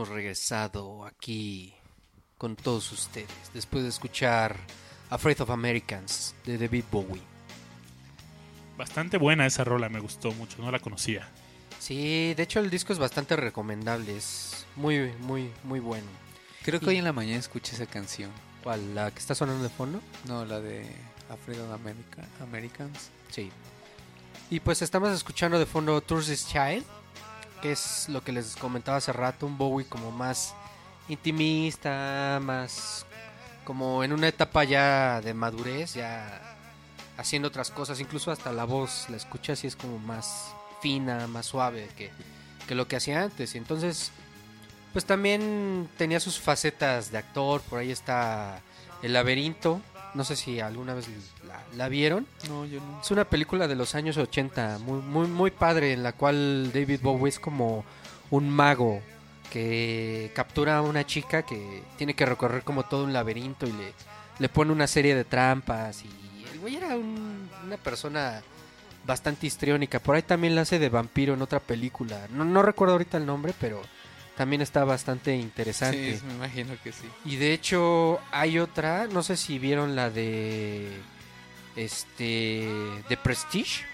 Hemos regresado aquí con todos ustedes después de escuchar Afraid of Americans de David Bowie. Bastante buena esa rola, me gustó mucho, no la conocía. Sí, de hecho el disco es bastante recomendable, es muy, muy, muy bueno. Creo que hoy en la mañana escuché esa canción. ¿Cuál? ¿La que está sonando de fondo? No, la de Afraid of America, Americans. Sí. Y pues estamos escuchando de fondo Tourist Child, que es lo que les comentaba hace rato, un Bowie como más intimista, más como en una etapa ya de madurez, ya haciendo otras cosas, incluso hasta la voz la escuchas y es como más fina, más suave que, que lo que hacía antes. Y entonces, pues también tenía sus facetas de actor, por ahí está El laberinto, no sé si alguna vez la, la vieron. No, yo no. Es una película de los años 80, muy, muy, muy padre, en la cual David Bowie es como un mago que captura a una chica que tiene que recorrer como todo un laberinto y le, le pone una serie de trampas. Y el güey era un- una persona bastante histriónica. Por ahí también la hace de vampiro en otra película. No, no recuerdo ahorita el nombre, pero también está bastante interesante. Sí, me imagino que sí. Y de hecho hay otra, no sé si vieron la de este de Prestige.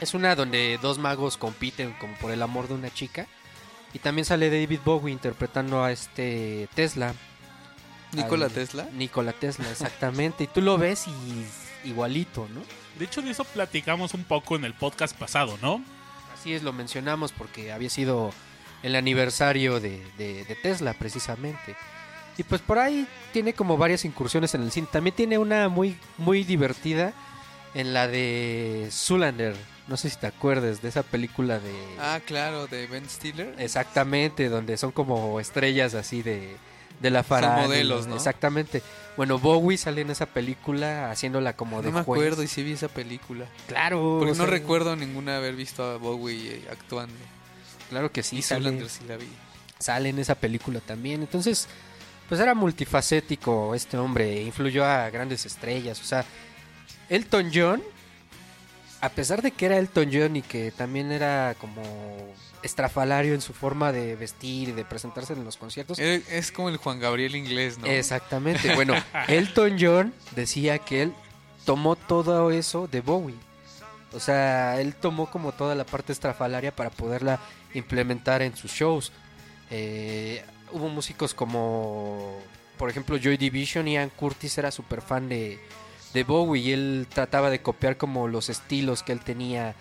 Es una donde dos magos compiten como por el amor de una chica y también sale David Bowie interpretando a este Tesla, Nikola Tesla. Nikola Tesla, exactamente. Y tú lo ves y igualito, ¿no? De hecho, de eso platicamos un poco en el podcast pasado, ¿no? Así es, lo mencionamos porque había sido el aniversario de, de- de Tesla, precisamente. Y pues por ahí tiene como varias incursiones en el cine. También tiene una muy, muy divertida en la de Zoolander. No sé si te acuerdas de esa película de... Ah, claro, de Ben Stiller. Exactamente, donde son como estrellas así de, de la farándula. modelos, ¿no? Exactamente. Bueno, Bowie sale en esa película haciéndola como de no me juez. acuerdo y sí vi esa película. Claro. Porque no sea, recuerdo ninguna haber visto a Bowie eh, actuando. Claro que sí, y sale. Zoolander sí la vi. sale en esa película también. Entonces, pues era multifacético este hombre, influyó a grandes estrellas. O sea, Elton John, a pesar de que era Elton John y que también era como estrafalario en su forma de vestir y de presentarse en los conciertos. Es como el Juan Gabriel inglés, ¿no? Exactamente. Bueno, Elton John decía que él tomó todo eso de Bowie. O sea, él tomó como toda la parte estrafalaria para poderla implementar en sus shows. Eh, hubo músicos como, por ejemplo, Joy Division. Ian Curtis era súper fan de, de Bowie y él trataba de copiar como los estilos que él tenía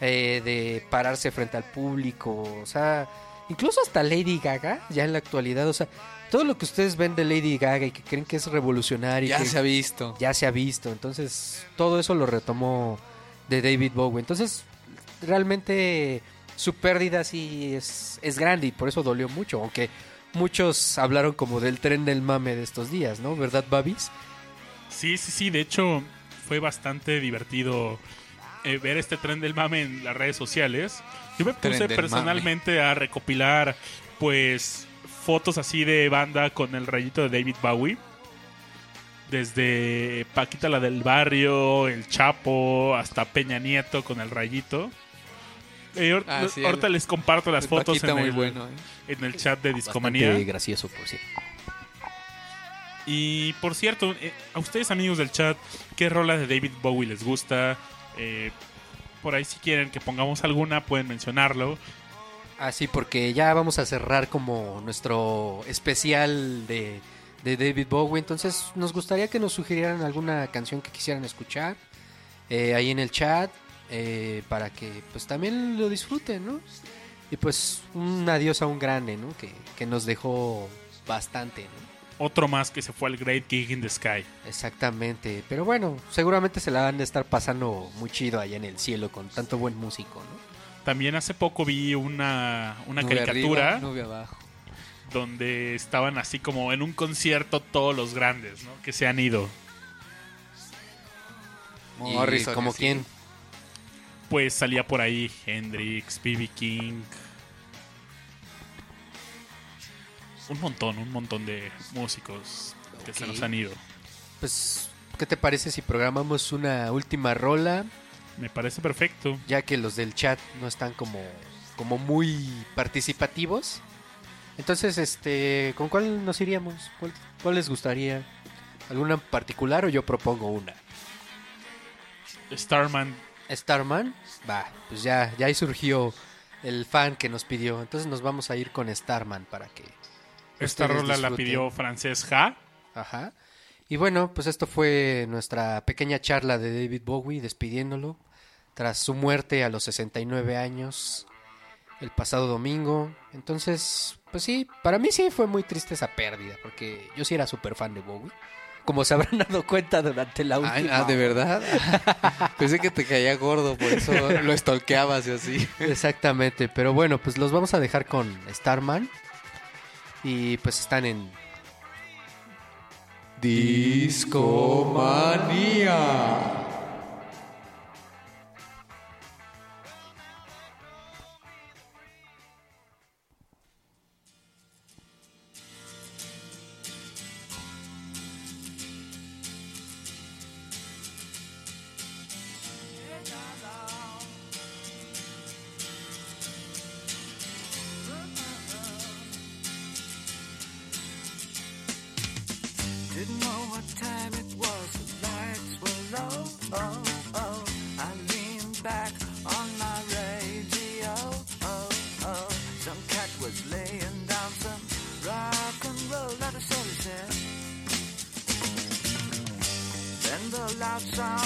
eh, de pararse frente al público. O sea, incluso hasta Lady Gaga, ya en la actualidad. O sea, todo lo que ustedes ven de Lady Gaga y que creen que es revolucionario. Ya que se ha visto. ya se ha visto. Entonces, todo eso lo retomó de David Bowie. Entonces, realmente su pérdida sí es, es grande y por eso dolió mucho. Aunque muchos hablaron como del tren del mame de estos días, ¿no? ¿Verdad, Babis? Sí, sí, sí. De hecho, fue bastante divertido eh, ver este tren del mame en las redes sociales. Yo me puse personalmente a recopilar, pues, fotos así de banda con el rayito de David Bowie. Desde Paquita la del Barrio, El Chapo, hasta Peña Nieto con el rayito. Eh, ahor- Ah, sí, ahorita el- les comparto las El fotos Paquita en muy el, bueno, ¿eh? en el chat de Discomanía. Bastante gracioso, por cierto. Y por cierto, eh, a ustedes amigos del chat, ¿qué rola de David Bowie les gusta? Eh, por ahí si quieren que pongamos alguna, pueden mencionarlo. Así porque ya vamos a cerrar como nuestro especial de, de David Bowie. Entonces nos gustaría que nos sugirieran alguna canción que quisieran escuchar eh, ahí en el chat eh, para que pues también lo disfruten, ¿no? Y pues un adiós a un grande, ¿no? Que, que nos dejó bastante, ¿no? Otro más que se fue al Great Gig in the Sky. Exactamente. Pero bueno, seguramente se la van a estar pasando muy chido allá en el cielo con tanto buen músico, ¿no? También hace poco vi una, una Nube caricatura arriba, nube abajo. donde estaban así como en un concierto todos los grandes, ¿no? Que se han ido. Morrison, como quién. Pues salía por ahí Hendrix, B.B. King. Un montón, un montón de músicos que se nos han ido. Pues, ¿qué te parece si programamos una última rola? Me parece perfecto. Ya que los del chat no están como, como muy participativos. Entonces, este, ¿con cuál nos iríamos? ¿Cuál, cuál les gustaría? ¿Alguna en particular o yo propongo una? Starman, Starman, va, pues ya, ya ahí surgió el fan que nos pidió. Entonces nos vamos a ir con Starman para que. esta rola la pidió Francés Ja. Ajá. Y bueno, pues esto fue nuestra pequeña charla de David Bowie despidiéndolo tras su muerte a los 69 años el pasado domingo. Entonces, pues sí, para mí sí fue muy triste esa pérdida porque yo sí era súper fan de Bowie. Como se habrán dado cuenta durante la última. Ay, ah, ¿de verdad? Pensé que te caía gordo, por eso lo estolqueabas y así. Exactamente, pero bueno, pues los vamos a dejar con Starman. Y pues están en Discomanía. The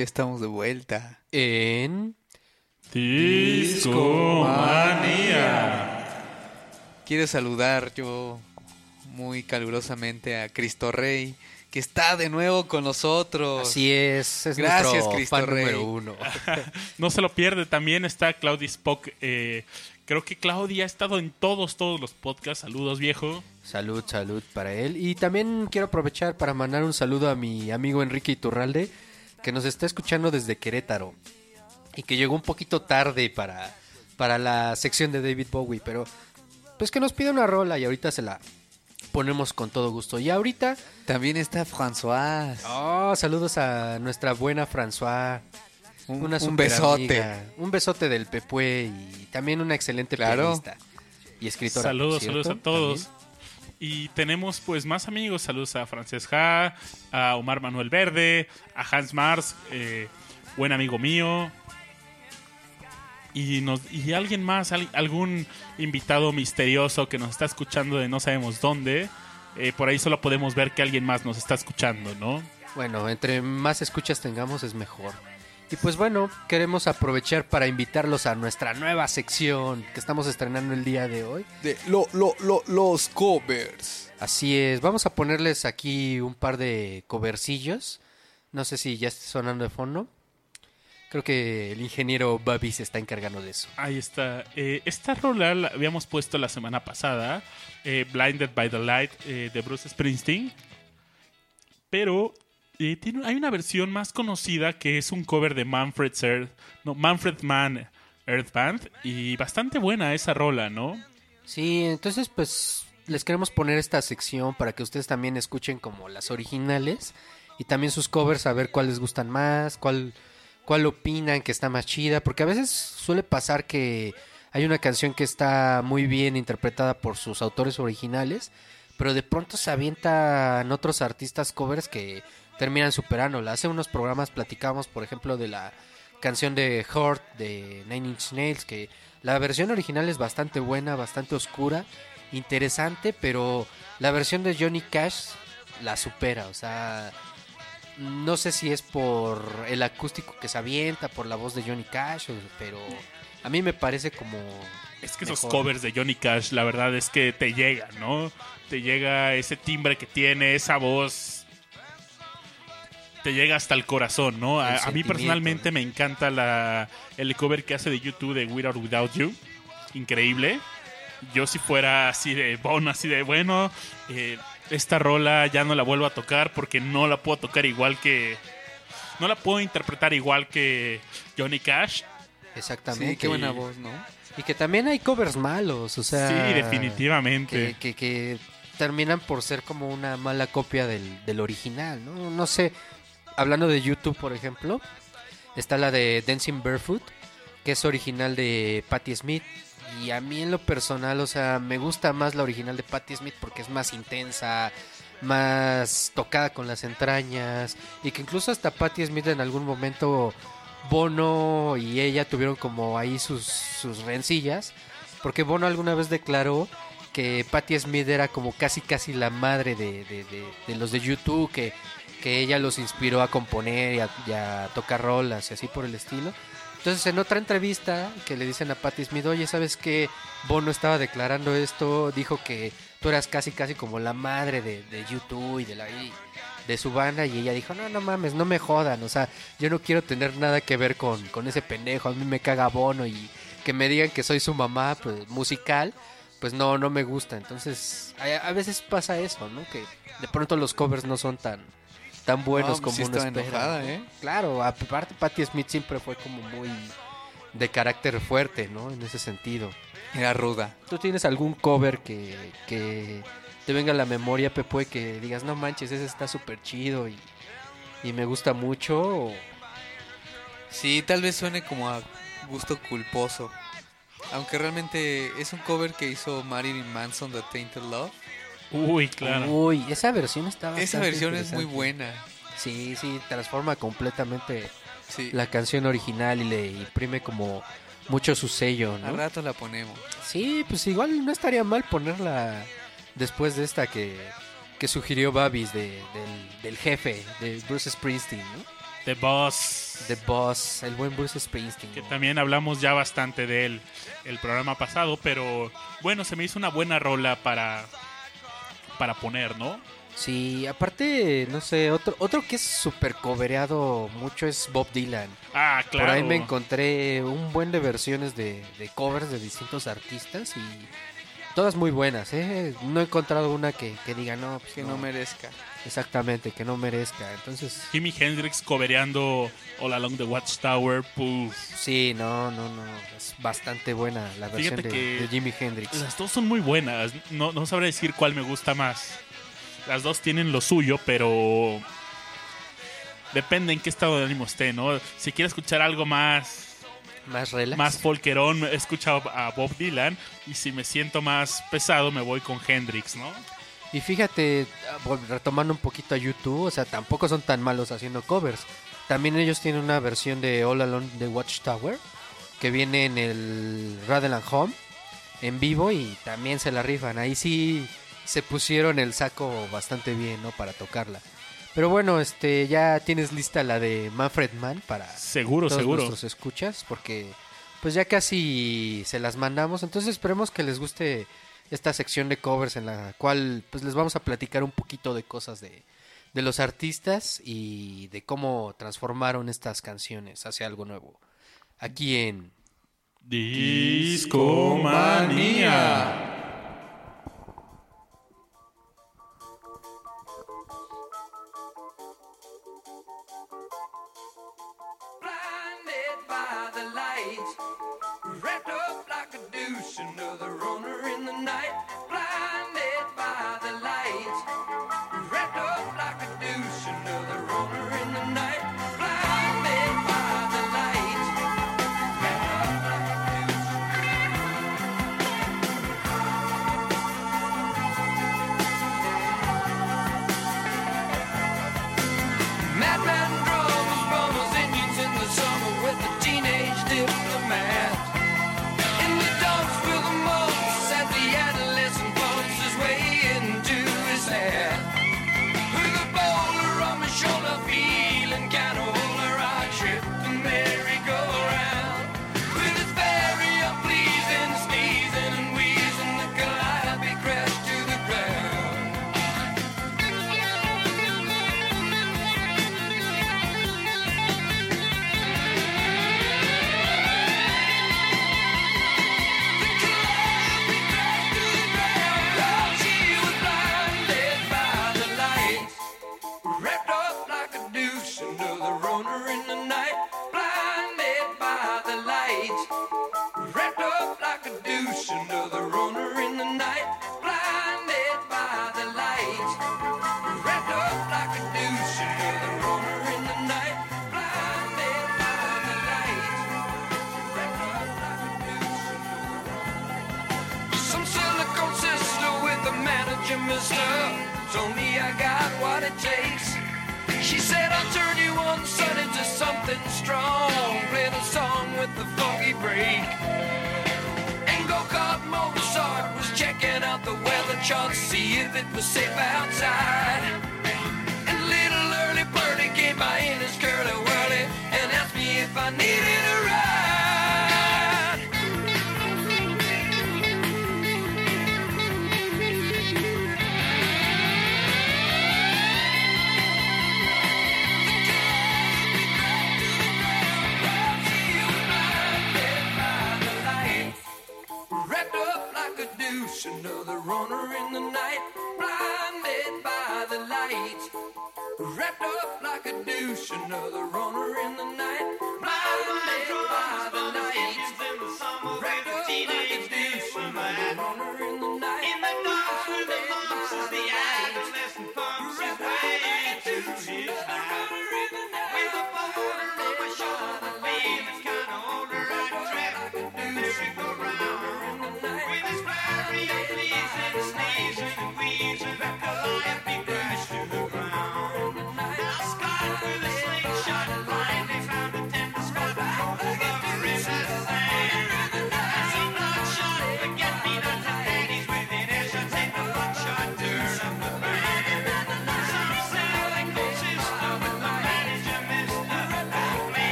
Ya estamos de vuelta. En... Discomanía. Quiero saludar yo muy calurosamente a Cristo Rey, que está de nuevo con nosotros. Así es, es Gracias, Cristo fan Rey. número uno. No se lo pierde, también está Claudia Spock. eh, creo que Claudia ha estado en todos, todos los podcasts. Saludos, viejo. Salud, salud para él. Y también quiero aprovechar para mandar un saludo a mi amigo Enrique Iturralde, que nos está escuchando desde Querétaro. Y que llegó un poquito tarde para, para la sección de David Bowie, pero pues que nos pide una rola y ahorita se la ponemos con todo gusto. Y ahorita, También está François. oh, saludos a nuestra buena François. Un- Una un super besote. amiga. Un besote del Pepue y también una excelente Claro. pianista y escritora. Saludos, ¿cierto? saludos a todos. También. Y tenemos pues más amigos. Saludos a Francesca, a Omar Manuel Verde, a Hans Mars, eh, buen amigo mío. Y, nos, y alguien más, al- algún invitado misterioso que nos está escuchando de no sabemos dónde. Eh, por ahí solo podemos ver que alguien más nos está escuchando, ¿no? Bueno, entre más escuchas tengamos es mejor. Y pues bueno, queremos aprovechar para invitarlos a nuestra nueva sección que estamos estrenando el día de hoy. De lo, lo, lo- los covers. Así es, vamos a ponerles aquí un par de covercillos. No sé si ya está sonando de fondo. Creo que el ingeniero Bobby se está encargando de eso. Ahí está. Eh, esta rola la habíamos puesto la semana pasada, eh, Blinded by the Light eh, de Bruce Springsteen. Pero eh, tiene, hay una versión más conocida que es un cover de Manfred, Earth, no, Manfred Mann Earth Band. Y bastante buena esa rola, ¿no? Sí, entonces pues les queremos poner esta sección para que ustedes también escuchen como las originales y también sus covers a ver cuál les gustan más, cuál cuál opinan que está más chida, porque a veces suele pasar que hay una canción que está muy bien interpretada por sus autores originales, pero de pronto se avientan otros artistas covers que terminan superándola. Hace unos programas platicamos, por ejemplo, de la canción de Hurt de Nine Inch Nails, que la versión original es bastante buena, bastante oscura, interesante, pero la versión de Johnny Cash la supera, o sea, no sé si es por el acústico que se avienta, por la voz de Johnny Cash, pero a mí me parece como... Es que esos covers de Johnny Cash, la verdad es que te llega, ¿no? Te llega ese timbre que tiene, esa voz. Te llega hasta el corazón, ¿no? El A, a mí personalmente ¿no? me encanta la, el cover que hace de YouTube de With or Without You. Increíble. Yo si fuera así de bon, así de bueno, eh, esta rola ya no la vuelvo a tocar porque no la puedo tocar igual que... No la puedo interpretar igual que Johnny Cash. Exactamente. Sí, qué buena y- voz, ¿no? Y que también hay covers malos, o sea... sí, definitivamente. que, que, que terminan por ser como una mala copia del, del original, ¿no? No sé, hablando de YouTube, por ejemplo, está la de Dancing Barefoot, que es original de Patti Smith. Y a mí en lo personal, o sea, me gusta más la original de Patti Smith porque es más intensa, más tocada con las entrañas. Y que incluso hasta Patti Smith en algún momento, Bono y ella tuvieron como ahí sus, sus rencillas. Porque Bono alguna vez declaró que Patti Smith era como casi casi la madre de, de- de- de los de YouTube, que, que ella los inspiró a componer y a, y a tocar rolas y así por el estilo. Entonces en otra entrevista que le dicen a Patti Smith, oye, ¿sabes qué? Bono estaba declarando esto, dijo que tú eras casi casi como la madre de, de YouTube y de la y de su banda y ella dijo, no, no mames, no me jodan, o sea, yo no quiero tener nada que ver con, con ese pendejo, a mí me caga Bono y que me digan que soy su mamá pues, musical, pues no, no me gusta, entonces a, a veces pasa eso, ¿no? Que de pronto los covers no son tan tan buenos No, pues como sí uno espera. enojada, ¿no? ¿eh? Claro, aparte Patti Smith siempre fue como muy de carácter fuerte, ¿no? En ese sentido. Era ruda. ¿Tú tienes algún cover que, que te venga a la memoria, Pepe, que digas, no manches, ese está súper chido y, y me gusta mucho? o- Sí, tal vez suene como a gusto culposo. Aunque realmente es un cover que hizo Marilyn Manson de Tainted Love. Uy, claro. Uy, esa versión está bastante Esa versión es muy buena. Sí, sí, transforma completamente Sí. la canción original y le imprime como mucho su sello, Al ¿no? rato la ponemos. Sí, pues igual no estaría mal ponerla después de esta que, que sugirió Babis de, del, del jefe, de Bruce Springsteen, ¿no? The Boss. The Boss, el buen Bruce Springsteen. Que también hablamos ya bastante de él el programa pasado, pero bueno, se me hizo una buena rola para, para poner, ¿no? Sí, aparte, no sé, otro, otro que es súper cobereado mucho es Bob Dylan. Ah, claro. Por ahí me encontré un buen de versiones de, de covers de distintos artistas y todas muy buenas, ¿eh? No he encontrado una que, que diga, no, pues Que no merezca. Exactamente, que no merezca. Entonces, Jimi Hendrix cobereando All Along the Watchtower. Puf. sí, no, no, no. Es bastante buena la versión de, Jimi Hendrix. Las dos son muy buenas. No, no sabré decir cuál me gusta más. Las dos tienen lo suyo, pero depende en qué estado de ánimo esté, ¿no? Si quiero escuchar algo más Más relax. más folkerón, he escuchado a Bob Dylan y si me siento más pesado me voy con Hendrix, ¿no? Y fíjate, ah, retomando un poquito a YouTube, o sea, tampoco son tan malos haciendo covers. También ellos tienen una versión de All Alone the Watchtower que viene en el Radeland Home en vivo y también se la rifan. Ahí sí se pusieron el saco bastante bien, ¿no? Para tocarla. Pero bueno, este ya tienes lista la de Manfred Mann para Seguro, todos seguro. nuestros escuchas porque pues ya casi se las mandamos. Entonces esperemos que les guste esta sección de covers en la cual pues les vamos a platicar un poquito de cosas de, de los artistas y de cómo transformaron estas canciones hacia algo nuevo. Aquí en Discomanía.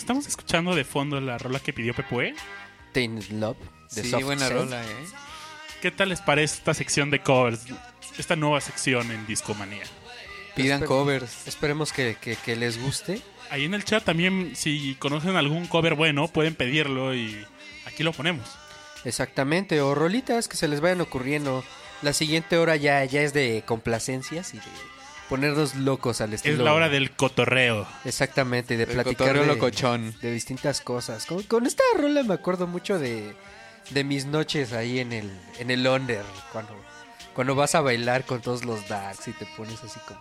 Estamos escuchando de fondo la rola que pidió Pepue. Tainted Love de Sí, Soft buena Cell. rola, ¿eh? ¿Qué tal les parece esta sección de covers? Esta nueva sección en Discomanía. Pidan covers. Esperemos que, que- que les guste. Ahí en el chat también, si conocen algún cover bueno, pueden pedirlo y aquí lo ponemos. Exactamente, o rolitas que se les vayan ocurriendo. La siguiente hora ya, ya es de complacencias y de ponernos locos al estilo. Es la hora del cotorreo. Exactamente, de El platicar de, locochón. de distintas cosas. Con, con esta rola me acuerdo mucho de, de mis noches ahí en el, en el under, cuando, cuando vas a bailar con todos los darks y te pones así como...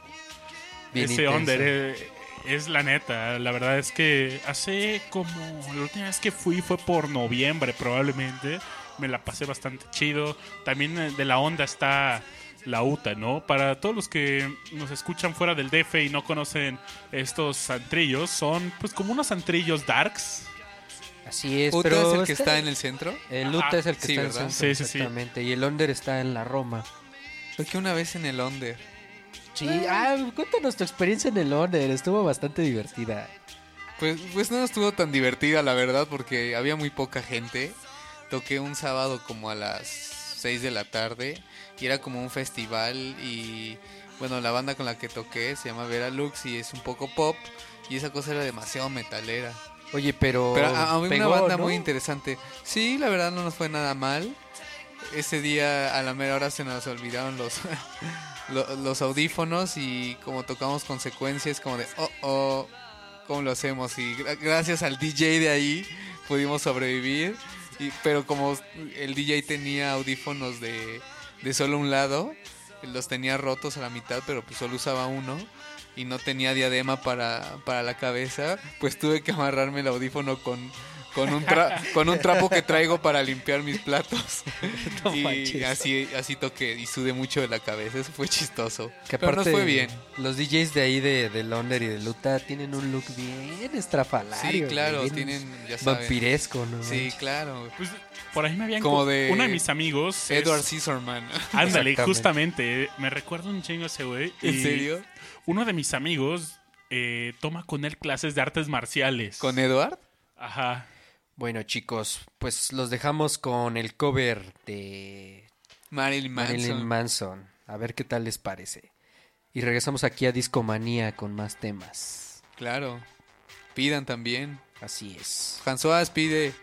Bien Ese intenso. under eh, es la neta. La verdad es que hace como. La última vez que fui fue por noviembre, probablemente. Me la pasé bastante chido. También eh, de la onda está la UTA, ¿no? Para todos los que nos escuchan fuera del DF y no conocen estos antrillos, son pues como unos antrillos darks. Así es, ¿Uta pero... es el que está en el centro? El UTA es el que Sí, está en el centro, Sí, sí, sí. exactamente. Y el under está en la Roma. Fue que una vez en el Under. Sí, ah, cuéntanos tu experiencia en el under, estuvo bastante divertida. Pues, pues no estuvo tan divertida, la verdad, porque había muy poca gente. Toqué un sábado como a las 6 de la tarde y era como un festival y bueno, la banda con la que toqué se llama Vera Lux y es un poco pop y esa cosa era demasiado metalera. Oye, pero... Pero a, a mí pegó, una banda ¿no? muy interesante. Sí, la verdad no nos fue nada mal. Ese día a la mera hora se nos olvidaron los, lo- los audífonos y como tocamos consecuencias como de, oh, oh, ¿cómo lo hacemos? Y gra- gracias al DJ de ahí pudimos sobrevivir. Y, pero como el DJ tenía audífonos de, de solo un lado, los tenía rotos a la mitad, pero pues solo usaba uno y no tenía diadema para, para la cabeza, pues tuve que amarrarme el audífono con, con, un, tra- con un trapo que traigo para limpiar mis platos. No y manches. así, así toqué y sudé mucho de la cabeza, eso fue chistoso. Que Pero nos aparte, fue bien. Los DJs de ahí de, de Londres y de Luta tienen un look bien estrafalario. Sí, claro, bien tienen, ya saben. Vampiresco, ¿no? Sí, claro. Pues por ahí me habían. Como co- de Uno de mis amigos. Edward Scissorman. Ándale, justamente. Me recuerdo un chingo ese güey. ¿En serio? Uno de mis amigos eh, toma con él clases de artes marciales. ¿Con Edward? Ajá. Bueno, chicos, pues los dejamos con el cover de Marilyn Manson. Marilyn Manson. A ver qué tal les parece. Y regresamos aquí a Discomanía con más temas. Claro. Pidan también. Así es. François pide.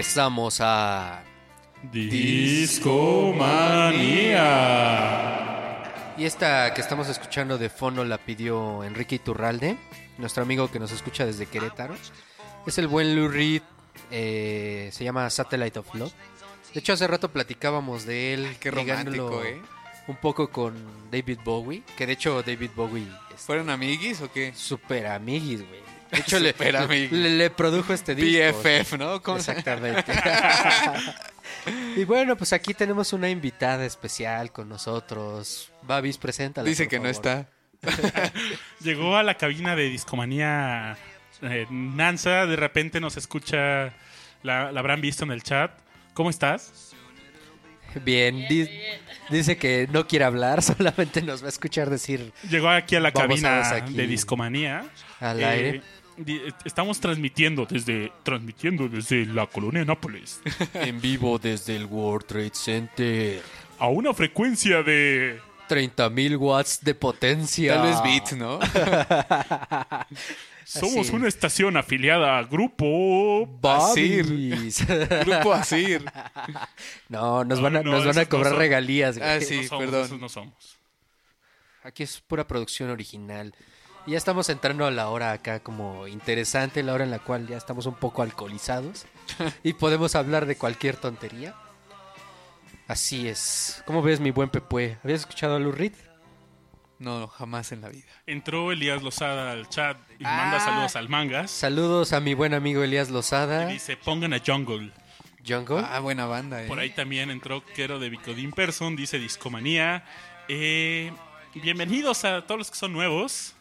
Regresamos a... Discomanía. Y esta que estamos escuchando de fondo la pidió Enrique Iturralde, nuestro amigo que nos escucha desde Querétaro. Es el buen Lou Reed, eh, se llama Satellite of Love. De hecho, hace rato platicábamos de él, Qué romántico, ¿eh? un poco con David Bowie, que de hecho David Bowie ¿Fueron amiguis o qué? super amiguis, güey. De hecho, le, produjo este disco. BFF, ¿no? ¿Cómo se- Exactamente. y bueno, pues aquí tenemos una invitada especial con nosotros. Babis, presenta. Dice que no está. Llegó a la cabina de Discomanía eh, Nanza, de repente nos escucha, la, la habrán visto en el chat. ¿Cómo estás? Bien, di- dice que no quiere hablar, solamente nos va a escuchar decir Llegó aquí a la cabina a ver aquí de Discomanía. al Eh, aire. Di- estamos transmitiendo desde transmitiendo desde la colonia Nápoles En vivo desde el World Trade Center. a una frecuencia de 30.000 watts de potencia. Tal vez Beats, ¿no? somos Así. una estación afiliada a Grupo Babis. Grupo Asir. no, nos No, van a, no, nos van a no cobrar regalías. güey. Ah, sí, No somos, perdón. esos no somos. Aquí es pura producción original. Ya estamos entrando a la hora acá como interesante, la hora en la cual ya estamos un poco alcoholizados y podemos hablar de cualquier tontería. Así es. ¿Cómo ves mi buen Pepue? ¿Habías escuchado a Lou Reed? No, jamás en la vida. Entró Elías Lozada al chat y Ah. manda saludos al Mangas. Saludos a mi buen amigo Elías Lozada. Y dice, pongan a Jungle. Jungle. Ah, buena banda, ¿eh? Por ahí también entró Quero de Bicodin Person, dice Discomanía. Eh, bienvenidos a todos los que son nuevos.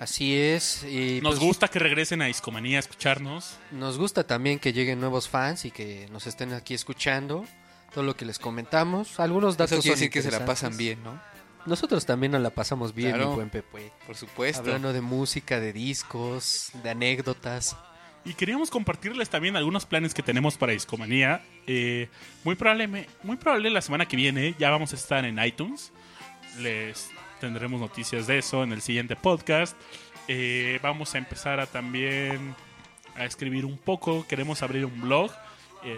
Así es. Y Nos pues, gusta que regresen a Discomanía a escucharnos. Nos gusta también que lleguen nuevos fans y que nos estén aquí escuchando. Todo lo que les comentamos. Algunos datos Eso quiere son decir que se la pasan bien, ¿no? Nosotros también nos la pasamos bien, Claro. mi buen Pepue. Por supuesto. Hablando de música, de discos, de anécdotas. Y queríamos compartirles también algunos planes que tenemos para Discomanía. Eh, muy, probable, muy probable la semana que viene ya vamos a estar en iTunes. Les tendremos noticias de eso en el siguiente podcast. Eh, vamos a empezar a también a escribir un poco. Queremos abrir un blog. Eh,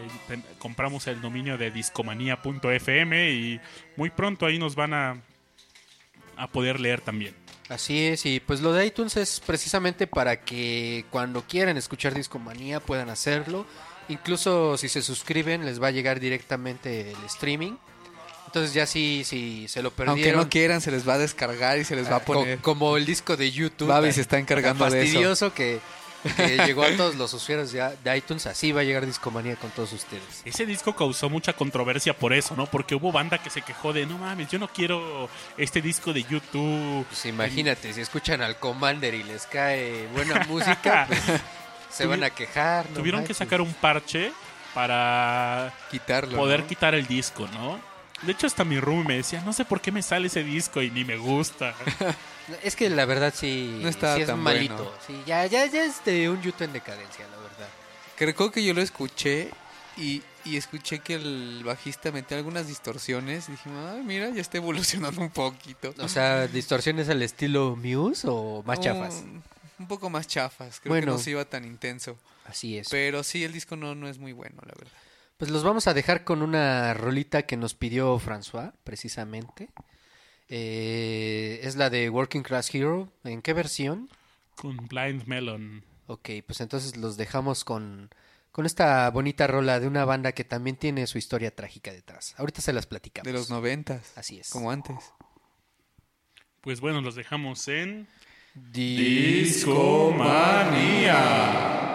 compramos el dominio de discomanía.fm y muy pronto ahí nos van a, a poder leer también. Así es, y pues lo de iTunes es precisamente para que cuando quieran escuchar Discomanía puedan hacerlo. Incluso si se suscriben les va a llegar directamente el streaming. Entonces ya si, si se lo Aunque perdieron... no quieran, se les va a descargar y se les va a Ah, co- poner. como el disco de YouTube. Babi se está encargando de eso. fastidioso que, que llegó a todos los usuarios de, de iTunes. Así va a llegar Discomanía con todos ustedes. Ese disco causó mucha controversia por eso, ¿no? Porque hubo banda que se quejó de, no mames, yo no quiero este disco de YouTube. Pues imagínate, si escuchan al Commander y les cae buena música, pues se van a quejar. no Tuvieron que sacar un parche para Quitarlo. poder ¿no? quitar el disco, ¿no? De hecho, hasta mi room me decía, no sé por qué me sale ese disco y ni me gusta. Es que la verdad sí, No está sí es tan malito. bueno. Sí, ya, ya, ya es de un YouTube en decadencia, la verdad. Creo que yo lo escuché y, y escuché que el bajista metía algunas distorsiones. Y dije, ay, mira, ya está evolucionando un poquito. O sea, distorsiones al estilo Muse o más chafas. Un, un poco más chafas. Creo Bueno. que no se iba tan intenso. Así es. Pero sí, el disco no, no es muy bueno, la verdad. Pues los vamos a dejar con una rolita que nos pidió François, precisamente. Eh, es la de Working Class Hero. ¿En qué versión? Con Blind Melon. Ok, pues entonces los dejamos con, con esta bonita rola de una banda que también tiene su historia trágica detrás. Ahorita se las platicamos. De los noventas. Así es. Como antes. Pues bueno, los dejamos en Discomanía.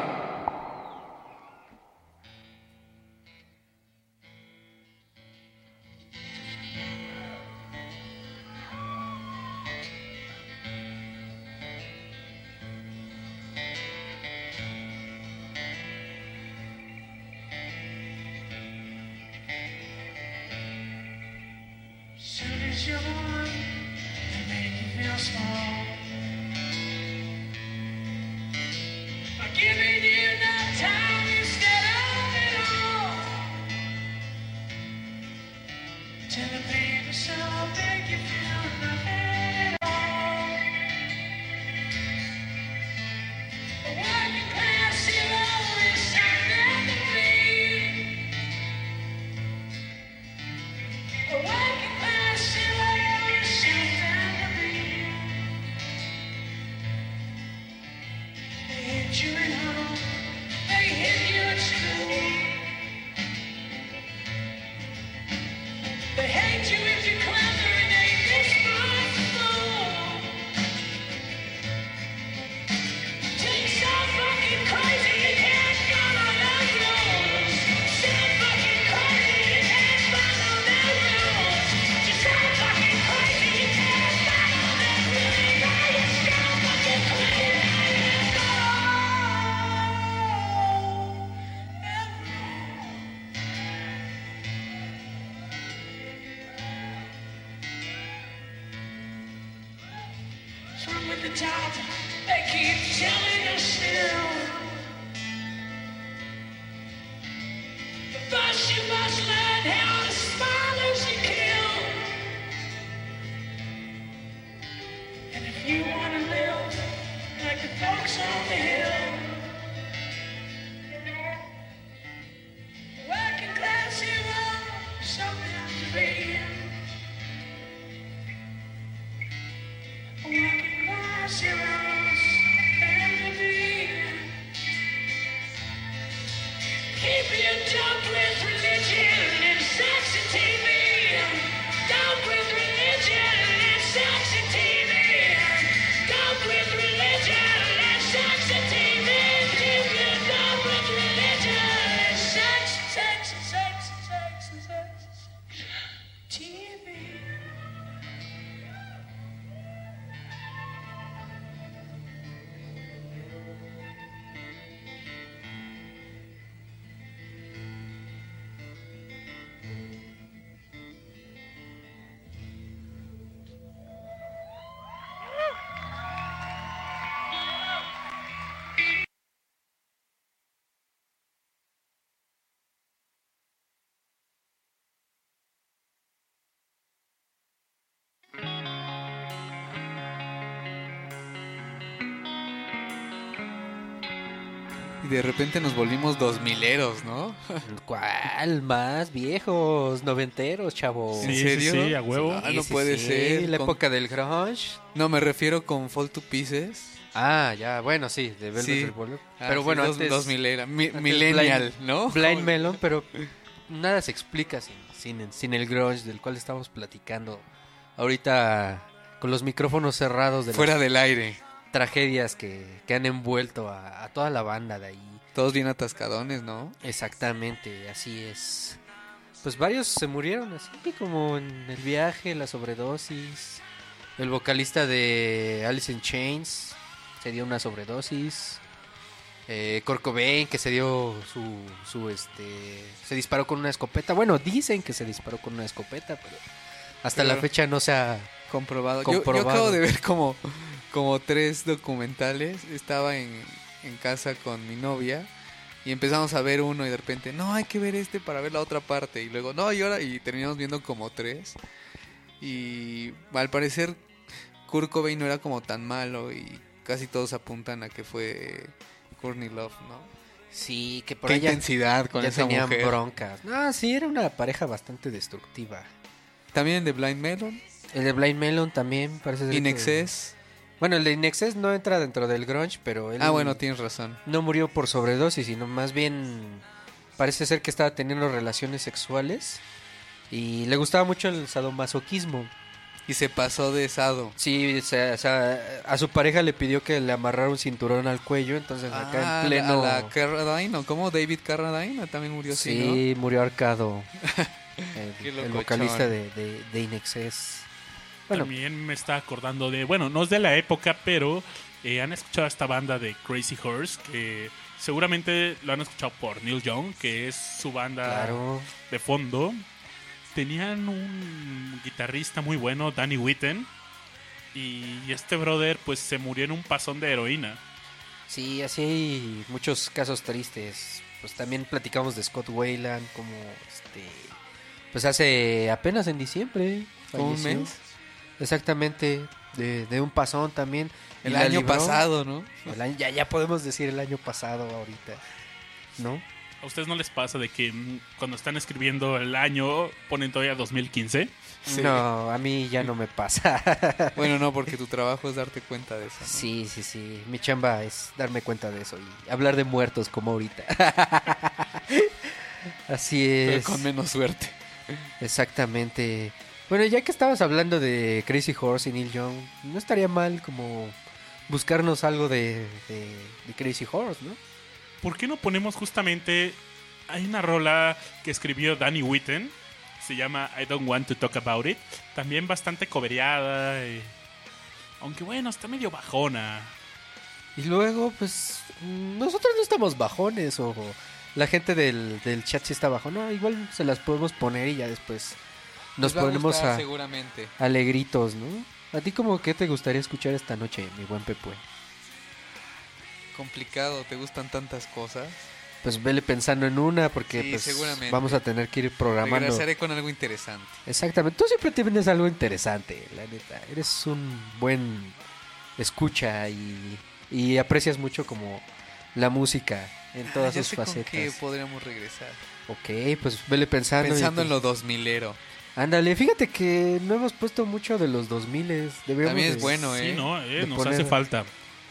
Y de repente nos volvimos dos mileros, ¿no? ¿Cuál? Más viejos, noventeros, chavo. Sí, serio? sí, sí, a huevo. Ah, no puede ser. La Con- época del grunge. No, me refiero con Fall to Pieces. Ah, ya, bueno, sí, de Velvet Sí. Revolver. Ah, Pero sí, bueno, dos, antes, dos milera, mi- antes millennial, Blind- ¿no? Blind Melon, pero nada se explica sin, sin, sin el grunge del cual estamos platicando ahorita con los micrófonos cerrados de Fuera del aire. Tragedias que, que han envuelto a, a toda la banda de ahí. Todos bien atascadones, ¿no? Exactamente, así es. Pues varios se murieron así, como en el viaje, la sobredosis. El vocalista de Alice in Chains se dio una sobredosis. Eh, Kurt Cobain que se dio su, su este se disparó con una escopeta. Bueno, dicen que se disparó con una escopeta, pero hasta Pero- la fecha no se ha Comprobado. Yo- Yo, acabo de ver como, como tres documentales. Estaba en, en casa con mi novia y empezamos a ver uno y de repente, no, hay que ver este para ver la otra parte. Y luego, no, y ahora, y terminamos viendo como tres. Y al parecer, Kurt Cobain no era como tan malo y casi todos apuntan a que fue Courtney Love, ¿no? Sí, que por Qué intensidad con ya esa tenían mujer. broncas. No, sí, era una pareja bastante destructiva. También de Blind Melon, El de Blind Melon también parece ser In que- Excess. Bueno, el de Inexcess no entra dentro del grunge, pero él Ah, bueno, tienes razón. no murió por sobredosis, sino más bien parece ser que estaba teniendo relaciones sexuales y le gustaba mucho el sadomasoquismo. Y se pasó de Sado. Sí, o sea, o sea, a su pareja le pidió que le amarrara un cinturón al cuello, entonces acá Ah, en pleno... a la Carradine, ¿o cómo? David Carradine también murió así, ¿no? Sí, murió arcado. El, vocalista de, de, de In Excess. Bueno, También me está acordando de, bueno, no es de la época, pero eh, han escuchado a esta banda de Crazy Horse, que seguramente lo han escuchado por Neil Young, que es su banda claro. de fondo. Tenían un guitarrista muy bueno, Danny Witten, y este brother pues se murió en un pasón de heroína. Sí, así hay muchos casos tristes. Pues también platicamos de Scott Wayland, como este. Pues hace apenas en diciembre. ¿Como un falleció. mes? Exactamente, de, de un pasón también. El año libró. pasado, ¿no? El año- ya, ya podemos decir el año pasado ahorita, ¿no? ¿A ustedes no les pasa de que mm, cuando están escribiendo el año ponen todavía 2015? Sí. No, a mí ya no me pasa. Bueno, no, porque tu trabajo es darte cuenta de eso. ¿no? Sí, sí, sí. Mi chamba es darme cuenta de eso y hablar de muertos como ahorita. Así Pero es. con menos suerte. Exactamente. Bueno, ya que estabas hablando de Crazy Horse y Neil Young, no estaría mal como buscarnos algo de, de- de Crazy Horse, ¿no? ¿Por qué no ponemos justamente... Hay una rola que escribió Danny Whitten. Se llama I Don't Want to Talk About It. También bastante cobereada. eh, Aunque bueno, está medio bajona. Y luego, pues, nosotros no estamos bajones o la gente del, del chat sí está bajo. No, igual se las podemos poner y ya después nos Les va a ponemos gustar, a, seguramente. alegritos, ¿no? ¿A ti como qué te gustaría escuchar esta noche, mi buen Pepue? Complicado, te gustan tantas cosas. Pues vele pensando en una porque Sí, pues, seguramente. vamos a tener que ir programando. Regresaré con algo interesante. Exactamente. Tú siempre tienes algo interesante, la neta. Eres un buen escucha y, y aprecias mucho como la música en todas Ah, ya sus sé con facetas. qué podríamos regresar. Ok, pues vele pensando. y, Pensando en lo 2000ero. Ándale, fíjate que no hemos puesto mucho de los 2000 Deberíamos También es de- bueno, Sí, ¿eh? ¿no? Eh, nos poner- hace falta.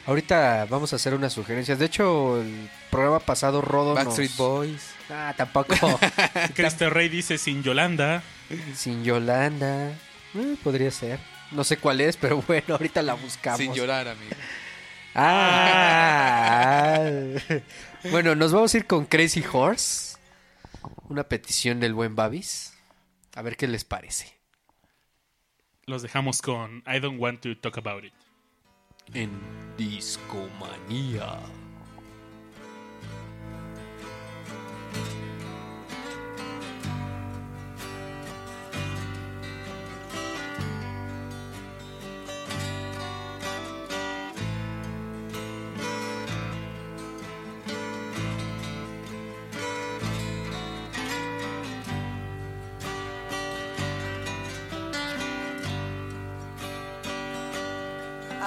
Ahorita vamos a hacer unas sugerencias. De hecho, el programa pasado Rodo nos- Backstreet Boys. Ah, tampoco. Cristo Rey dice sin Yolanda. Sin Yolanda. Eh, podría ser. No sé cuál es, pero bueno, ahorita la buscamos. Sin llorar, amigo. Ah, bueno, nos vamos a ir con Crazy Horse. Una petición del buen Babis. A ver qué les parece. Los dejamos con I Don't Want to Talk About It. En Discomanía.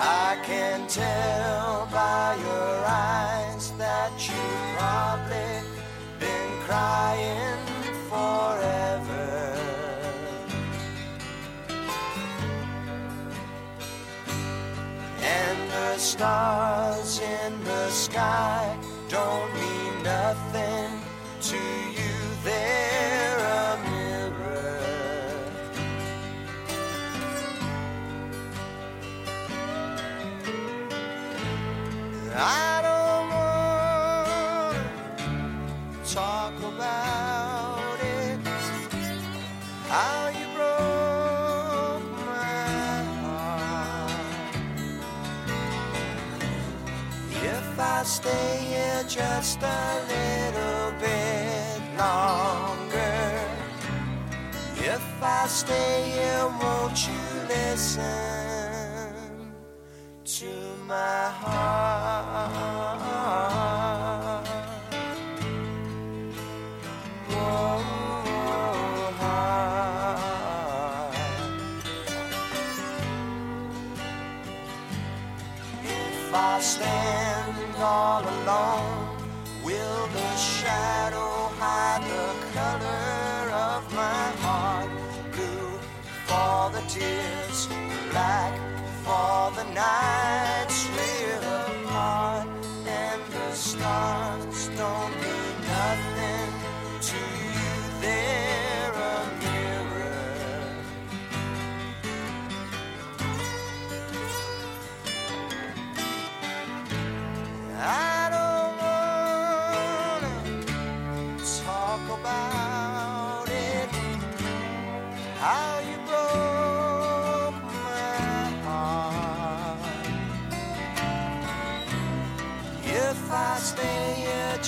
I can tell by your eyes that you've probably been crying forever. And the stars in the sky don't mean nothing to you. They're I don't want to talk about it. How you broke my heart. If I stay here just a little bit longer. If I stay here, won't you listen? to my heart.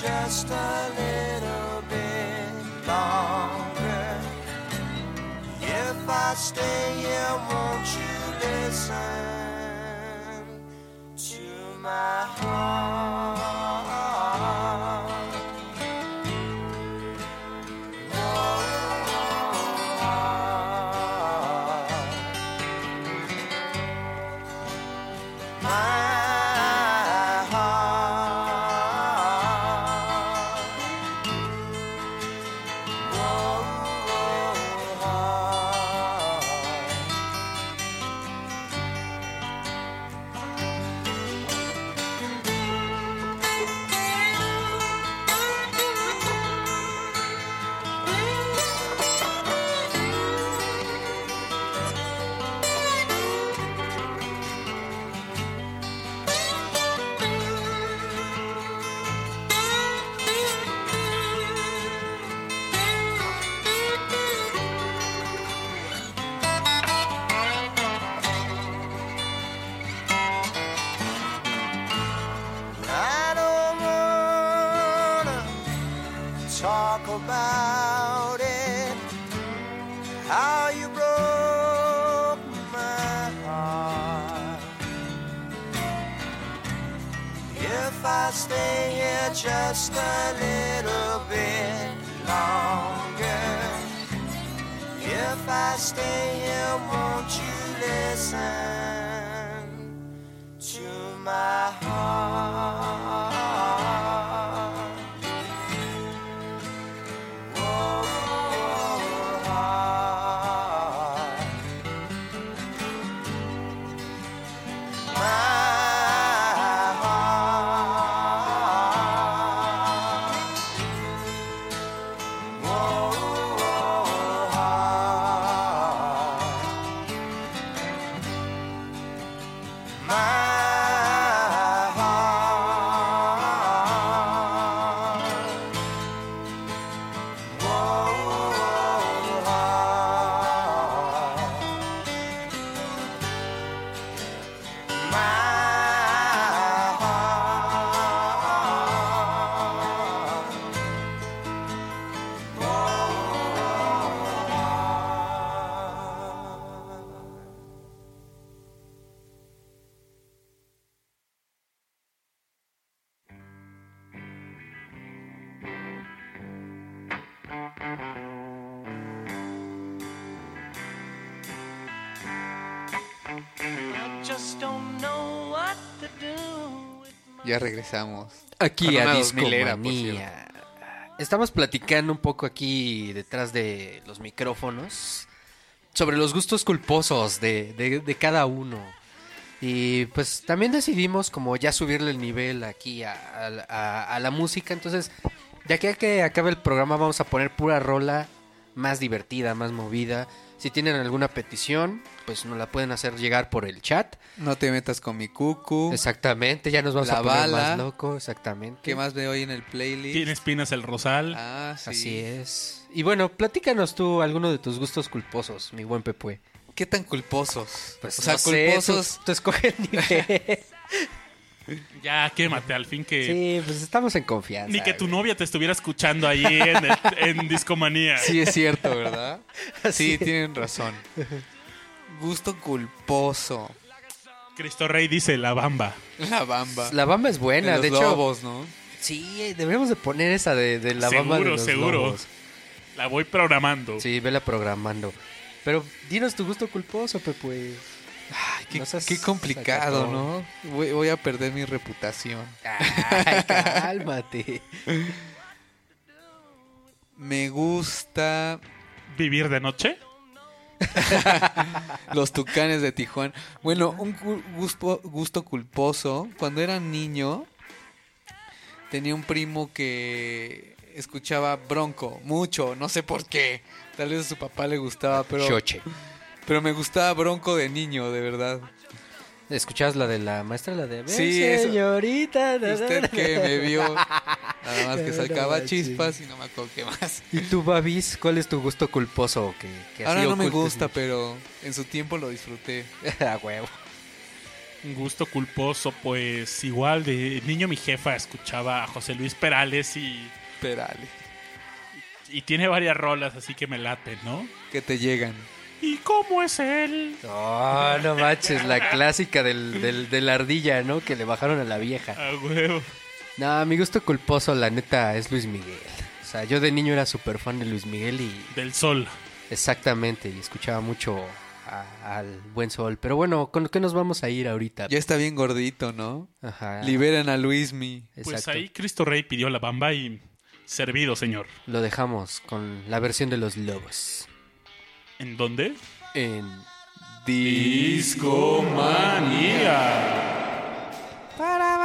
Just a little bit longer. If I stay here, won't you listen? to my heart. inside. Ya regresamos. Aquí a Discomanía. Estamos platicando un poco aquí detrás de los micrófonos sobre los gustos culposos de, de- de cada uno. Y pues también decidimos como ya subirle el nivel aquí a, a- a- a la música. Entonces, de aquí a que acabe el programa vamos a poner pura rola más divertida, más movida. Si tienen alguna petición, pues nos la pueden hacer llegar por el chat. No te metas con mi cucu. Exactamente, ya nos vamos La a poner bala. más loco, exactamente. ¿Qué más veo hoy en el playlist? Tiene espinas el rosal. Ah, sí. Así es. Y bueno, platícanos tú alguno de tus gustos culposos, mi buen Pepue. ¿Qué tan culposos? Pues o sea, no sé, culposos. tú, tú escoge el nivel. Ya, quémate, al fin que... sí, pues estamos en confianza. Ni que tu güey. novia te estuviera escuchando ahí en, el- en Discomanía. Sí, es cierto, ¿verdad? Así sí, tienen razón. Gusto culposo. Cristo Rey dice la bamba. La bamba. La bamba es De buena, los de hecho. lobos, ¿no? Sí, deberíamos de poner esa de, de la bamba de seguro, los seguro. lobos. La voy programando. Sí, vela programando. Pero dinos tu gusto culposo, Pepue. Ay, qué, No seas qué complicado, sacatón. ¿no? Voy, voy a perder mi reputación. Ay, cálmate. Me gusta ¿Vivir de noche? los tucanes de Tijuana. Bueno, un gu- gusto, gusto culposo. Cuando era niño, tenía un primo que escuchaba Bronco mucho. No sé por qué. Tal vez a su papá le gustaba, pero, Choche. Pero me gustaba Bronco de niño, de verdad. ¿Escuchabas la de la maestra, la de... Sí, señorita. Usted que me vio, nada más que sacaba no, chispas y no me acuerdo qué más. ¿Y tú, Babis, cuál es tu gusto culposo? Que, que Ahora no me gusta, mucho? pero en su tiempo lo disfruté. A huevo. Un gusto culposo, pues igual de niño mi jefa escuchaba a José Luis Perales y, Perale, y tiene varias rolas, así que me late, ¿no? que te llegan. ¿Y cómo es él? No, no manches, la clásica del, del, de la ardilla, ¿no? Que le bajaron a la vieja. A huevo. No, mi gusto culposo, la neta, es Luis Miguel. O sea, yo de niño era súper fan de Luis Miguel y Del sol. exactamente, y escuchaba mucho a- al buen sol. Pero bueno, ¿con qué nos vamos a ir ahorita? Ya está bien gordito, ¿no? Ajá. Liberan a Luismi. Pues Exacto. ahí Cristo Rey pidió la bamba y servido, señor. Lo dejamos con la versión de los lobos. ¿En dónde? En Discomanía. Para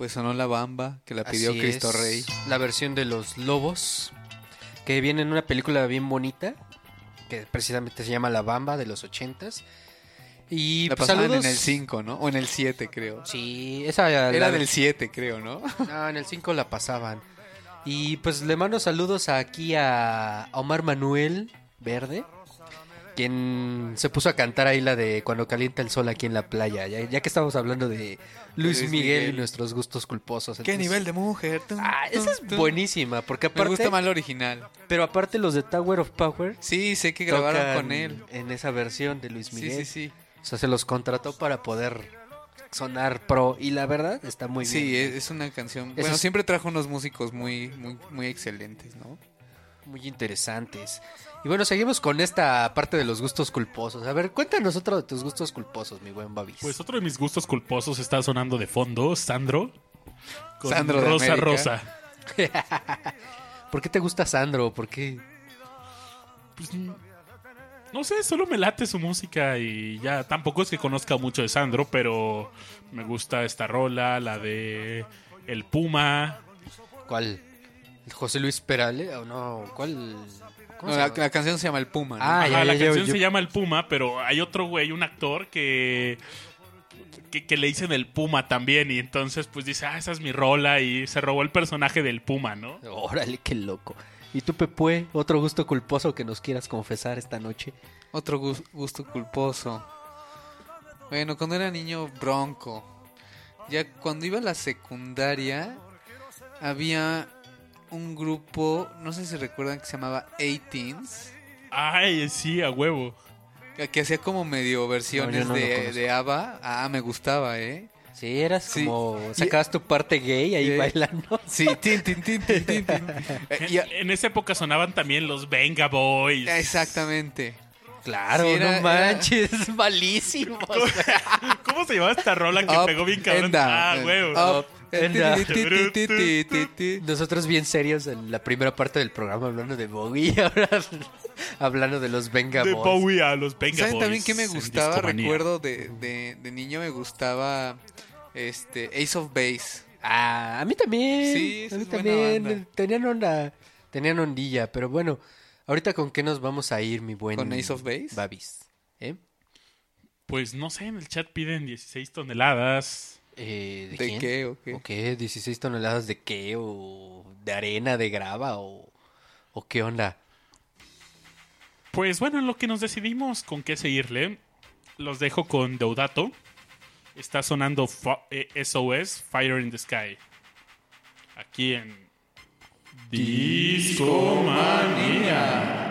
Pues sonó la bamba que la pidió Así Cristo es, Rey. La versión de los lobos. Que viene en una película bien bonita. Que precisamente se llama La Bamba de los ochentas. Y La pues, pasaban saludos. en el 5, ¿no? O en el 7, creo. Sí, esa Era la- del 7, creo, ¿no? No, en el 5 la pasaban. Y pues le mando saludos aquí a Omar Manuel Verde, quien se puso a cantar ahí la de Cuando calienta el sol aquí en la playa, ya, ya que estamos hablando de Luis, Luis Miguel, Miguel. y nuestros gustos culposos. ¿Qué entonces- nivel de mujer? Tum, Ah, esa es tum, buenísima, porque Me gusta más la original. pero aparte los de Tower of Power Sí, sé que grabaron con él. en esa versión de Luis Sí, Miguel. sí, sí. O sea, se los contrató para poder sonar pro y la verdad está muy bien. Sí, es, es una canción. Eso Bueno, es- siempre trajo unos músicos muy, muy, muy excelentes, ¿no? muy interesantes. Y bueno, seguimos con esta parte de los gustos culposos. A ver, cuéntanos otro de tus gustos culposos, mi buen Babis. Pues otro de mis gustos culposos está sonando de fondo, Sandro. Con Sandro de Rosa América. Rosa. ¿Por qué te gusta Sandro? ¿Por qué? Pues, no sé, solo me late su música y ya tampoco es que conozca mucho de Sandro, pero me gusta esta rola, la de El Puma. ¿Cuál? ¿José Luis Perale? ¿O no? ¿Cuál? ¿Cómo No, se la, llama? la canción se llama El Puma, ¿no? Ah, Ajá, ya, la ya, canción yo- se llama El Puma, pero hay otro güey, un actor que, que que le dicen El Puma también y entonces pues dice, ah, esa es mi rola y se robó el personaje del Puma, ¿no? Órale, qué loco. ¿Y tú, Pepue? ¿Otro gusto culposo que nos quieras confesar esta noche? Otro gus- gusto culposo. Bueno, cuando era niño, bronco. Ya cuando iba a la secundaria, había un grupo, no sé si recuerdan que se llamaba 18s, Ay, sí, a huevo. que- que hacía como medio versiones no de, de ABBA. Ah, me gustaba, ¿eh? Sí, eras Sí. como... Sacabas tu parte gay ahí Eh, bailando. Sí, tin, tin, tin, tin, tin, tin. Eh, En, en esa época sonaban también los Venga Boys. exactamente. Claro, Sí, era- no era- manches, malísimo. ¿Cómo se llamaba esta rola que Up pegó bien cabrón? down, Ah, huevo. Nosotros bien serios en la primera parte del programa hablando de Bowie y ahora hablando de los Venga de. Bowie a los Venga ¿Saben Boys. también qué me gustaba? Recuerdo de, de, de niño me gustaba este Ace of Base. Ah, a mí también. Sí, a mí es buena también. banda. Tenían onda, tenían ondilla, pero bueno, ahorita con qué nos vamos a ir, mi buen ¿Con Ace of Base? Babis. ¿Eh? Pues no sé, en el chat piden 16 toneladas. Eh, ¿De, ¿De quién? qué o qué? ¿O qué? ¿16 toneladas de qué? ¿O de arena, de grava? ¿O, o qué onda? Pues bueno, en lo que nos decidimos con qué seguirle, los dejo con Deodato. Está sonando Fo- eh, SOS, Fire in the Sky. Aquí en Discomanía.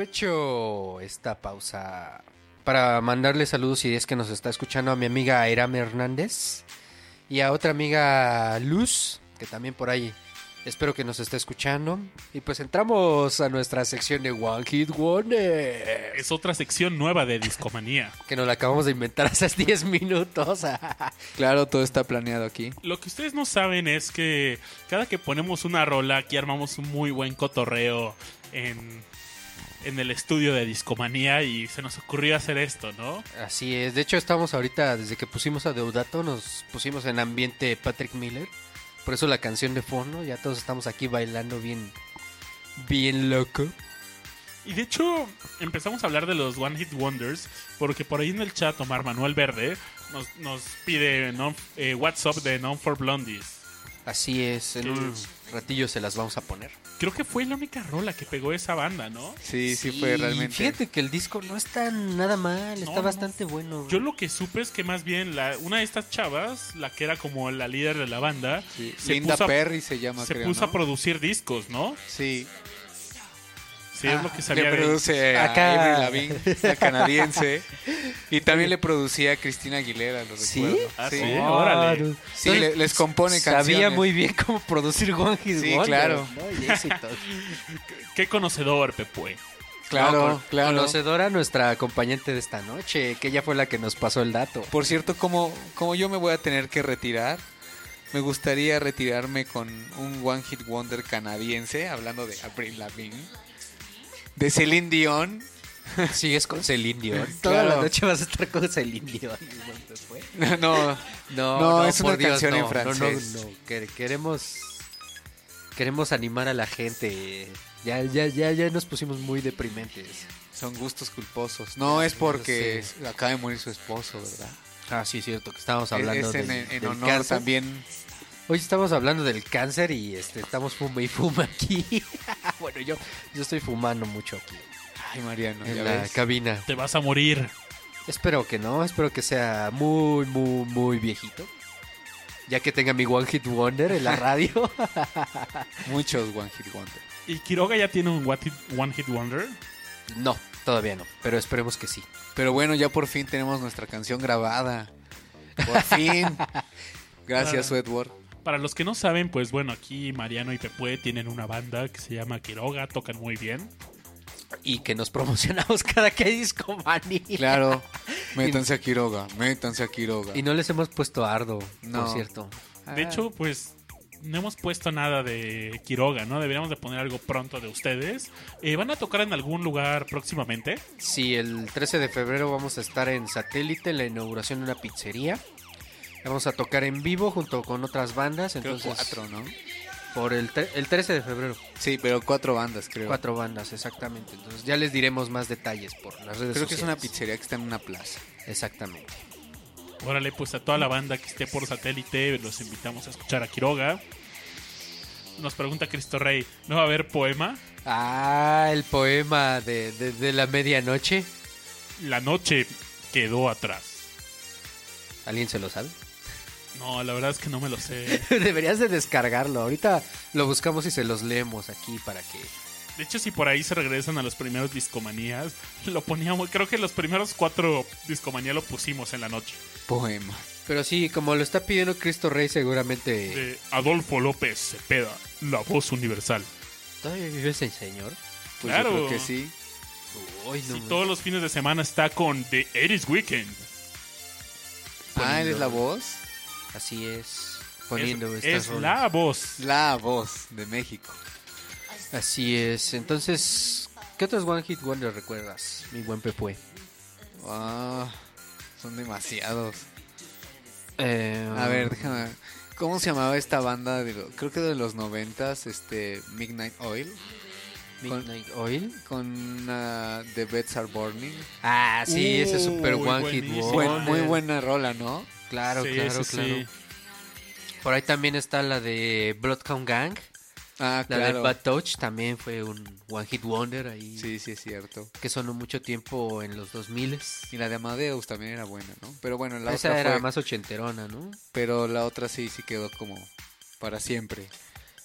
Aprovecho esta pausa para mandarle saludos si es que nos está escuchando a mi amiga Airam Hernández y a otra amiga Luz, que también por ahí espero que nos esté escuchando. Y pues entramos a nuestra sección de One Hit Wonder, Es otra sección nueva de Discomanía. que nos la acabamos de inventar hace 10 minutos. Claro, todo está planeado aquí. Lo que ustedes no saben es que cada que ponemos una rola, aquí armamos un muy buen cotorreo en, en el estudio de Discomanía y se nos ocurrió hacer esto, ¿no? Así es, de hecho estamos ahorita, desde que pusimos a Deodato, nos pusimos en ambiente Patrick Miller. Por eso la canción de fondo, ya todos estamos aquí bailando bien, bien loco. Y de hecho empezamos a hablar de los One Hit Wonders porque por ahí en el chat Omar Manuel Verde nos, nos pide non- eh, WhatsApp de Non for Blondies. Así es, en un ratillo se las vamos a poner. Creo que fue la única rola que pegó esa banda, ¿no? Sí, sí, fue realmente. Fíjate que el disco no está nada mal, No, está no. bastante bueno. Yo lo que supe es que más bien la, una de estas chavas, la que era como la líder de la banda, Sí, se Linda puso a- Perry se llama, se creo, puso ¿no? a producir discos, ¿no? Sí. Sí, es lo que sabía Le de produce a Acá. Avril Lavigne, la canadiense. y también le producía a Cristina Aguilera, lo ¿Sí? recuerdo. Ah, sí. sí. órale. Sí, le- les compone Sabía canciones. muy bien cómo producir One Hit Sí, Wonder, claro. Qué conocedor, Pepue. Claro, No, claro. Conocedora nuestra acompañante de esta noche, que ella fue la que nos pasó el dato. Por cierto, como, como yo me voy a tener que retirar, me gustaría retirarme con un One Hit Wonder canadiense, hablando de Avril Lavigne, de Celine Dion. Sigues con Celine Dion. Toda Claro. la noche vas a estar con Celine Dion. Fue. no, No, No, es una canción en no, francés. No, no, no. Que- queremos, queremos animar a la gente. Ya, ya, ya, ya nos pusimos muy deprimentes. son gustos culposos. No es porque acaba de morir su esposo, ¿verdad? Ah, sí, es cierto que estábamos Es- hablando es en, del, en del honor cáncer. también. Hoy estamos hablando del cáncer y este estamos fuma y fuma aquí. bueno, yo, yo estoy fumando mucho aquí Ay, Mariano, en ya la ves. cabina. Te vas a morir. Espero que no, espero que sea muy, muy, muy viejito. Ya que tenga mi One Hit Wonder en la radio. Muchos One Hit Wonder. ¿Y Quiroga ya tiene un One Hit Wonder? no, todavía no, pero esperemos que sí. Pero bueno, ya por fin tenemos nuestra canción grabada. Por fin. Gracias. Edward. Para los que no saben, pues bueno, aquí Mariano y Pepue tienen una banda que se llama Quiroga, tocan muy bien. Y que nos promocionamos cada que hay discomanía. Claro. Métanse a Quiroga, métanse a Quiroga. Y no les hemos puesto ardo, No. por cierto. De hecho, pues no hemos puesto nada de Quiroga, ¿no? Deberíamos de poner algo pronto de ustedes. Eh, ¿Van a tocar en algún lugar próximamente? Sí, el 13 de febrero vamos a estar en Satélite, en la inauguración de una pizzería. Vamos a tocar en vivo junto con otras bandas. Creo Entonces, cuatro, ¿no? Por el, tre- el 13 de febrero. Sí, pero cuatro bandas, creo. Cuatro bandas, exactamente. Entonces ya les diremos más detalles por las redes Creo que es una sociales. pizzería que está en una plaza. Exactamente. Órale, pues a toda la banda que esté por satélite, los invitamos a escuchar a Quiroga. Nos pregunta Cristo Rey, ¿no va a haber poema? Ah, el poema de, de- de la medianoche. La noche quedó atrás. ¿Alguien se lo sabe? No, la verdad es que no me lo sé. Deberías de descargarlo. Ahorita lo buscamos y se los leemos aquí para que... De hecho, si por ahí se regresan a los primeros discomanías, lo poníamos, creo que los primeros cuatro discomanías lo pusimos en la noche. Poema. Pero sí, como lo está pidiendo Cristo Rey, seguramente... De Adolfo López Cepeda, la voz universal. ¿Todavía vive ese señor? Pues Claro. yo creo que sí. Uy, no me- todos los fines de semana está con The Eris Weekend. Ah, ¿eres la voz? Así es. Poniendo es estas es la voz. La voz de México. Así es. Entonces, ¿qué otros One Hit Wonder recuerdas, mi buen Pepue? Ah, son demasiados. Eh, A ver, déjame. ¿Cómo se llamaba esta banda? De lo- creo que de los noventas, este, Midnight Oil, Midnight Oil. con ah, The Beds Are Burning. Ah, sí, ese es super One Hit. Buen- Wonder. muy buena rola, ¿no? Claro, Sí, claro, sí, claro. sí. Por ahí también está la de Bloodhound Gang. Ah, La de. Bad Touch también fue un One Hit Wonder ahí. Sí, sí, es cierto. Que sonó mucho tiempo en los 2000 Y la de Amadeus también era buena, ¿no? Pero bueno, la Esa otra era fue- más ochenterona, ¿no? Pero la otra sí, sí quedó como para siempre.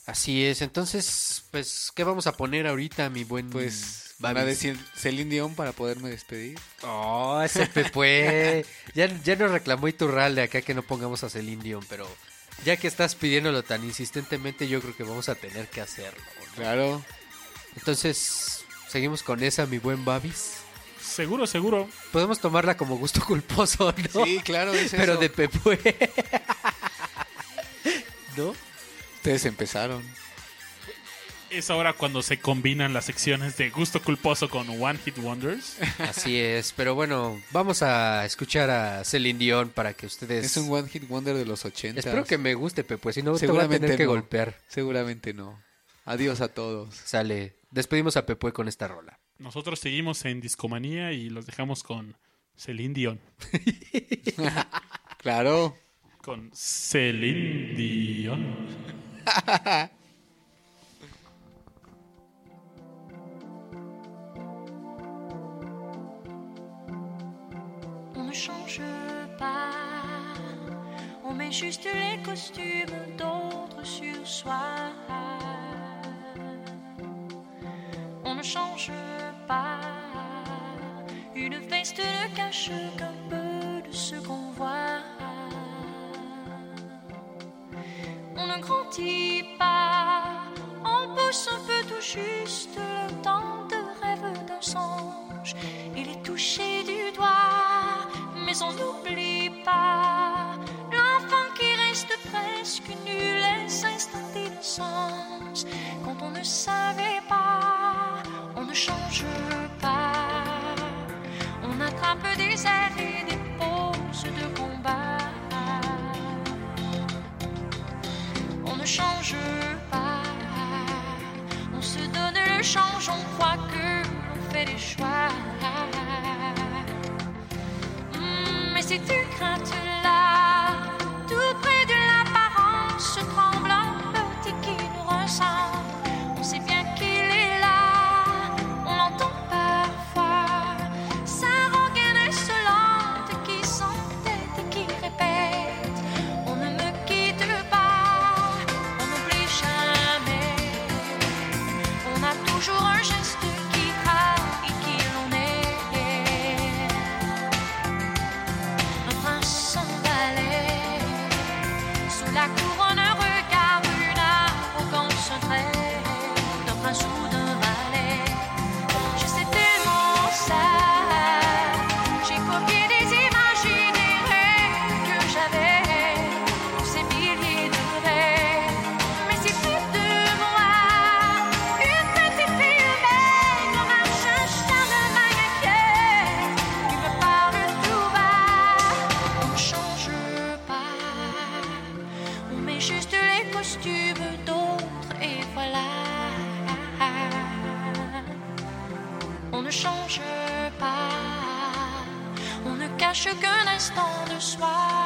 Así es. Entonces, pues, ¿qué vamos a poner ahorita, mi buen? Pues Van a decir Celine Dion para poderme despedir. Oh, ese Pepue. ya, ya nos reclamó Iturralde acá que no pongamos a Celine Dion, pero ya que estás pidiéndolo tan insistentemente, yo creo que vamos a tener que hacerlo. ¿no? Claro. Entonces, seguimos con esa, mi buen Babis. Seguro, seguro. Podemos tomarla como gusto culposo, ¿no? Sí, claro, es pero eso. de Pepue. ¿No? Ustedes empezaron. Es ahora cuando se combinan las secciones de gusto culposo con One Hit Wonders. Así es, pero bueno, vamos a escuchar a Celine Dion para que ustedes... Es un One Hit Wonder de los 80. Espero que me guste, Pepe, si no te voy a tener que no. golpear. Seguramente no. Adiós a todos. Sale. Despedimos a Pepe con esta rola. Nosotros seguimos en Discomanía y los dejamos con Celine Dion. Claro. Con Celine Dion. change pas, on met juste les costumes d'autres sur soi. On ne change pas, une veste ne cache qu'un peu de ce qu'on voit. On ne grandit pas, on pousse un peu tout juste le temps de rêve d'un songe. Il est touché du doigt, on n'oublie pas l'enfant qui reste presque nul et s'installe d'innocence. Quand on ne savait pas, on ne change pas. On attrape des airs et des poses de combat. On ne change pas. On se donne le change, on croit que l'on fait des choix si tu crains, tu l'as. Costumes d'autres et voilà. On ne change pas, on ne cache qu'un instant de soi.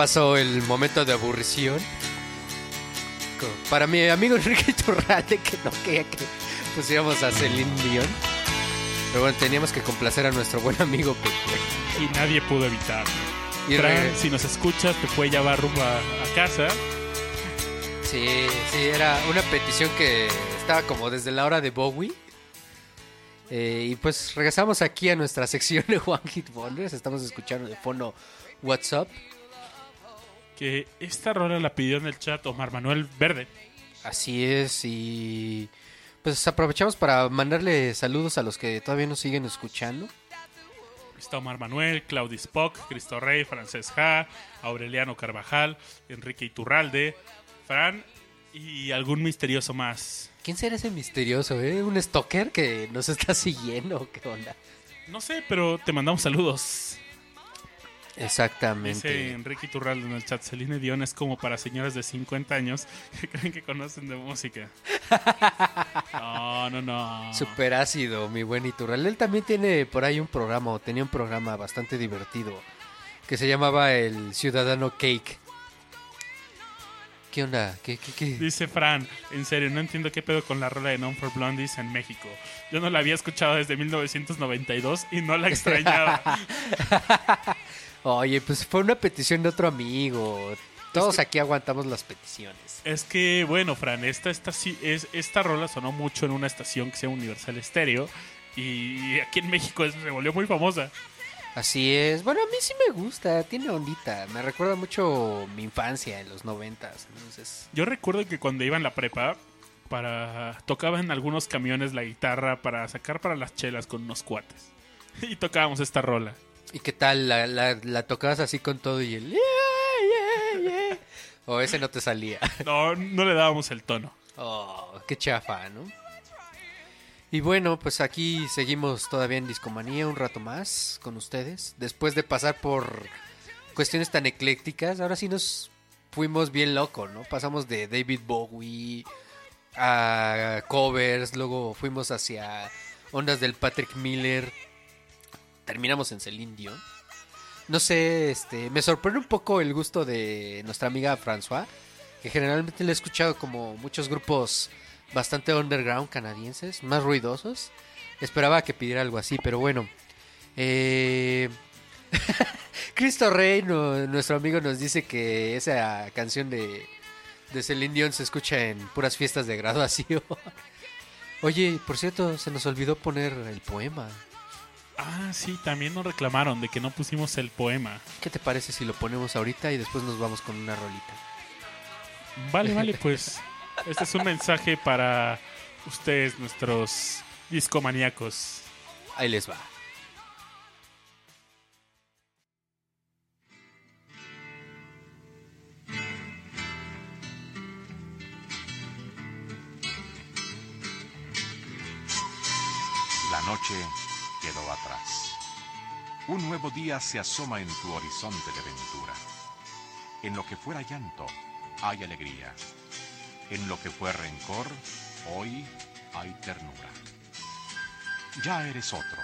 Pasó el momento de aburrición. Para mi amigo Enrique Turralde, que no quería que pusiéramos a Celine Dion. Pero bueno, teníamos que complacer a nuestro buen amigo Pepe. Y nadie pudo evitarlo. Y si nos escuchas, te puede llevar rumbo a, a casa. Sí, sí, era una petición que estaba como desde la hora de Bowie. Eh, y pues regresamos aquí a nuestra sección de One Hit Wonders. Estamos escuchando de fondo WhatsApp. Que esta rola la pidió en el chat Omar Manuel Verde. Así es, y pues aprovechamos para mandarle saludos a los que todavía nos siguen escuchando. Está Omar Manuel, Claudio Spock, Cristo Rey, Francés Ja, Aureliano Carvajal, Enrique Iturralde, Fran y algún misterioso más. ¿Quién será ese misterioso, eh? ¿Un stalker que nos está siguiendo? ¿Qué onda? No sé, pero te mandamos saludos. Dice Exactamente. Enrique Iturralde en el chat. Celine Dion es como para señoras de 50 años que creen que conocen de música. No, no, no. Super ácido, mi buen Iturral. Él también tiene por ahí un programa, o tenía un programa bastante divertido, que se llamaba El Ciudadano Cake. ¿Qué onda? ¿Qué, qué, qué? Dice Fran, en serio, no entiendo qué pedo con la rola de Non for Blondies en México. Yo no la había escuchado desde 1992 y no la extrañaba. Oye, pues fue una petición de otro amigo. Todos aquí aguantamos las peticiones. es que, bueno, Fran, esta, esta, es, esta rola sonó mucho en una estación que se llama Universal Stereo y aquí en México es- se volvió muy famosa. Así es. Bueno, a mí sí me gusta, tiene ondita. Me recuerda mucho mi infancia en los noventas. Entonces, Yo recuerdo que cuando iba en la prepa, para tocaba en algunos camiones la guitarra para sacar para las chelas con unos cuates. Y tocábamos esta rola. ¿Y qué tal? ¿La, la, la tocabas así con todo y el... "Yeah, yeah, yeah"? O ese no te salía. No, no le dábamos el tono. Oh, qué chafa, ¿no? Y bueno, pues aquí seguimos todavía en Discomanía un rato más con ustedes. Después de pasar por cuestiones tan eclécticas, ahora sí nos fuimos bien loco, ¿no? Pasamos de David Bowie a covers, luego fuimos hacia ondas del Patrick Miller, terminamos en Celine Dion. No sé, este, me sorprende un poco el gusto de nuestra amiga François, que generalmente le he escuchado como muchos grupos bastante underground canadienses, más ruidosos. Esperaba que pidiera algo así, pero bueno. Eh... Cristo Rey, nuestro amigo, nos dice que esa canción de, de Celine Dion se escucha en puras fiestas de graduación. Oye, por cierto, se nos olvidó poner el poema. Ah, sí, también nos reclamaron de que no pusimos el poema. ¿Qué te parece si lo ponemos ahorita y después nos vamos con una rolita? Vale, vale, pues este es un mensaje para ustedes, nuestros discomaníacos. Ahí les va. La noche atrás. Un nuevo día se asoma en tu horizonte de ventura. En lo que fuera llanto, hay alegría. En lo que fue rencor, hoy hay ternura. Ya eres otro.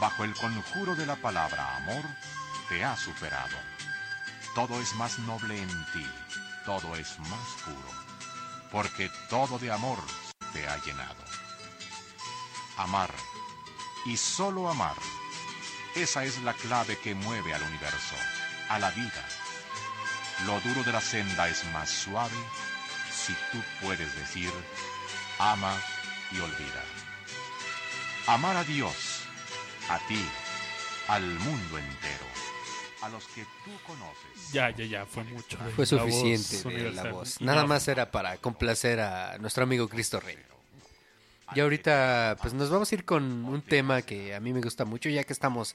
Bajo el conjuro de la palabra amor, te has superado. Todo es más noble en ti, todo es más puro, porque todo de amor te ha llenado. Amar, y solo amar. Esa es la clave que mueve al universo, a la vida. Lo duro de la senda es más suave si tú puedes decir, ama y olvida. Amar a Dios, a ti, al mundo entero, a los que tú conoces. Ya, ya, ya, fue mucho. Fue la suficiente voz de la voz. Nada más era para complacer a nuestro amigo Cristo Rey. Y ahorita pues nos vamos a ir con un tema que a mí me gusta mucho ya que estamos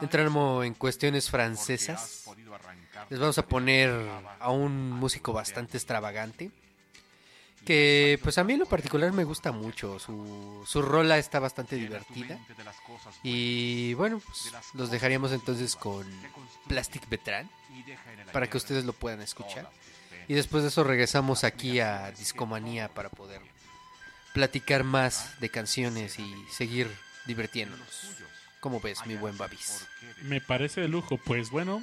entrando en cuestiones francesas. Les vamos a poner a un músico bastante extravagante que pues a mí en lo particular me gusta mucho. Su, su rola está bastante divertida. Y bueno, pues los dejaríamos entonces con Plastic Betran para que ustedes lo puedan escuchar. Y después de eso regresamos aquí a Discomanía para poder platicar más de canciones y seguir divirtiéndonos. ¿Cómo ves, mi buen Babis? Me parece de lujo. Pues bueno,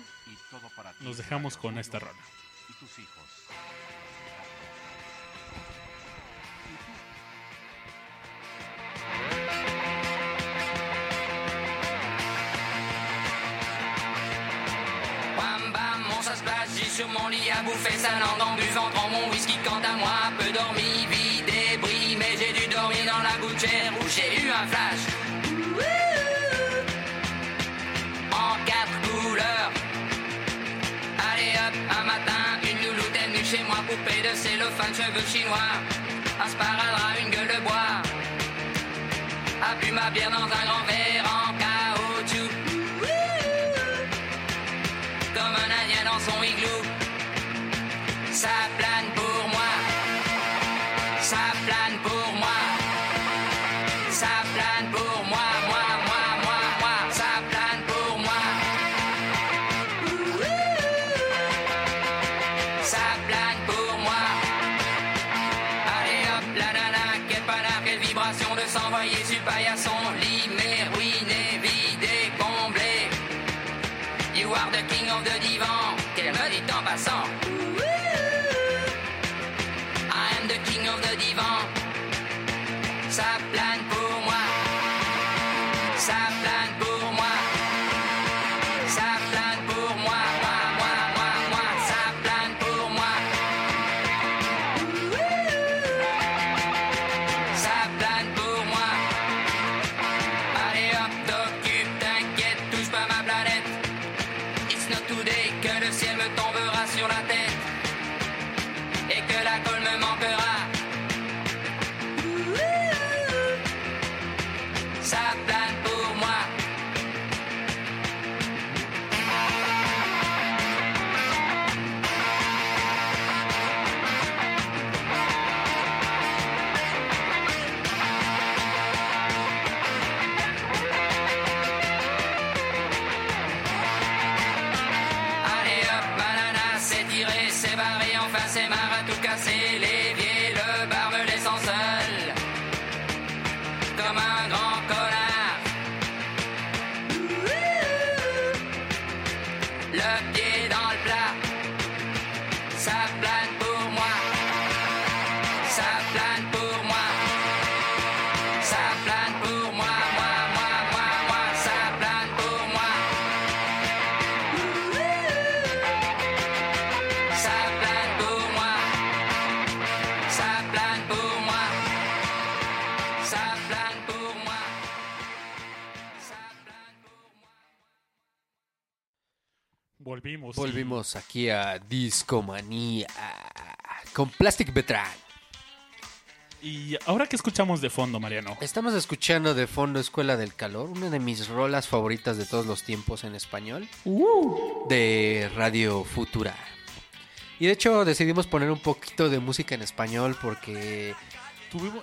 nos dejamos de con esta rola. Y tus hijos. Bam bam, mon ça se passe, j'ai sur mon lit à bouffer sa langue en buvant grand mon whisky quant à moi, peu dormi, dans la gouttière où j'ai eu un flash. En quatre couleurs. Allez hop, un matin, une louloute est venue chez moi, poupée de cellophane, cheveux chinois, un sparadrap, une gueule de bois. A bu ma bière dans un grand verre Aquí a Discomanía con Plastic Veteran. Y ahora que escuchamos de fondo, Mariano. Estamos escuchando de fondo Escuela del Calor, una de mis rolas favoritas de todos los tiempos en español, de Radio Futura. Y de hecho decidimos poner un poquito de música en español porque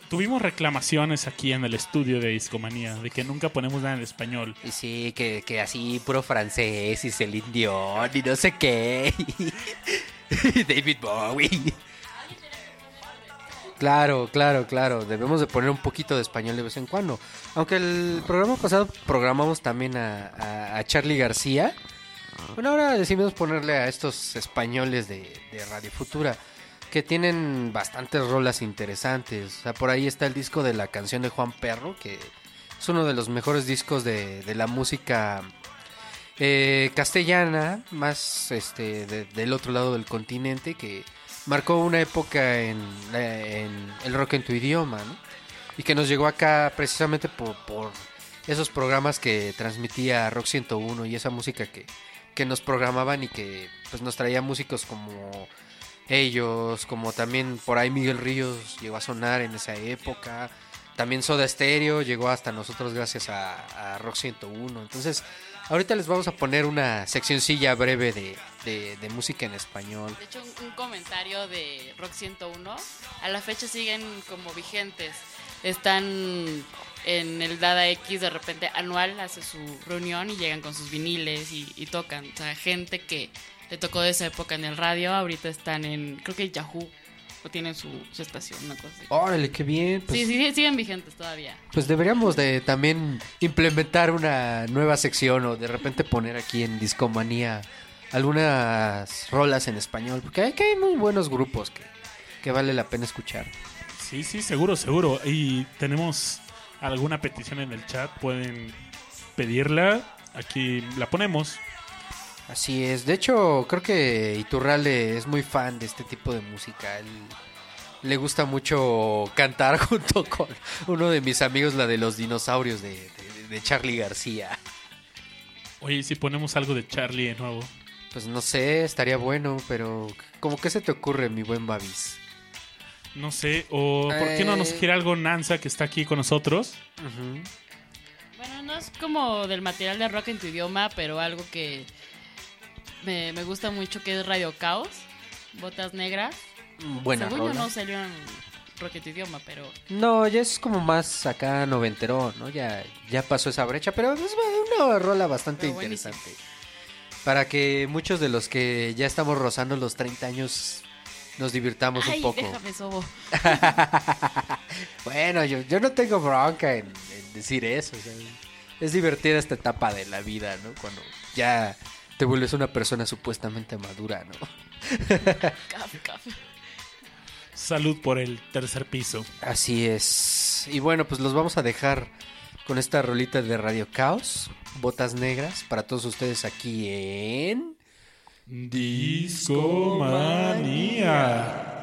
Tuvimos, reclamaciones aquí en el estudio de Discomanía de que nunca ponemos nada en español. y sí, que, que así puro francés y Celine Dion y no sé qué. David Bowie. Claro, claro, claro. Debemos de poner un poquito de español de vez en cuando. Aunque el programa pasado programamos también a, a- a Charlie García. Bueno, ahora decidimos ponerle a estos españoles de, de Radio Futura que tienen bastantes rolas interesantes. O sea, por ahí está el disco de la canción de Juan Perro, que es uno de los mejores discos de, de la música eh, castellana, más este de- del otro lado del continente, que marcó una época en, el rock en tu idioma, ¿no? Y que nos llegó acá precisamente por, por esos programas que transmitía Rock 101 y esa música que, que nos programaban y que pues nos traía músicos como ellos, como también por ahí Miguel Ríos llegó a sonar en esa época. También Soda Stereo llegó hasta nosotros gracias a, a Rock 101. Entonces, ahorita les vamos a poner una seccioncilla breve de, de- música en español. De hecho, un, un comentario de Rock 101. A la fecha siguen como vigentes. Están en el Dada X, de repente anual hace su reunión y llegan con sus viniles y, y tocan. O sea, gente que le tocó de esa época en el radio, ahorita están en, creo que Yahoo. o tienen su, su estación, una cosa así. Órale, qué bien. Pues, sí, sí, sí, siguen vigentes todavía. pues deberíamos de también implementar una nueva sección o de repente poner aquí en Discomanía algunas rolas en español. Porque hay, que hay muy buenos grupos que, que vale la pena escuchar. Sí, sí, seguro, seguro. Y tenemos alguna petición en el chat, pueden pedirla. Aquí la ponemos. Así es. De hecho, creo que Iturralde es muy fan de este tipo de música. Él le gusta mucho cantar junto con uno de mis amigos, la de los dinosaurios de, de, de Charlie García. Oye, ¿y si ponemos algo de Charlie de nuevo. Pues no sé, estaría bueno, pero como que se te ocurre, mi buen Babis. No sé, o ¿por qué no nos Eh. quiere algo Nanza que está aquí con nosotros? Bueno, no es como del material de rock en tu idioma, pero algo que me, me gusta mucho que es Radio Caos, Botas Negras. Buena Según yo rola. no salió en rock en tu idioma, pero No, ya es como más acá noventero, ¿no? Ya, ya pasó esa brecha, pero es una rola bastante Pero buenísimo. interesante. Para que muchos de los que ya estamos rozando los 30 años nos divirtamos Ay, un poco. déjame sobo. Bueno, yo, yo no tengo bronca en, en decir eso. o sea, es divertida esta etapa de la vida, ¿no? Cuando ya te vuelves una persona supuestamente madura, ¿no? Caf, caf. Salud por el tercer piso. Así es. Y bueno, pues los vamos a dejar con esta rolita de Radio Caos, Botas Negras, para todos ustedes aquí en... Discomanía.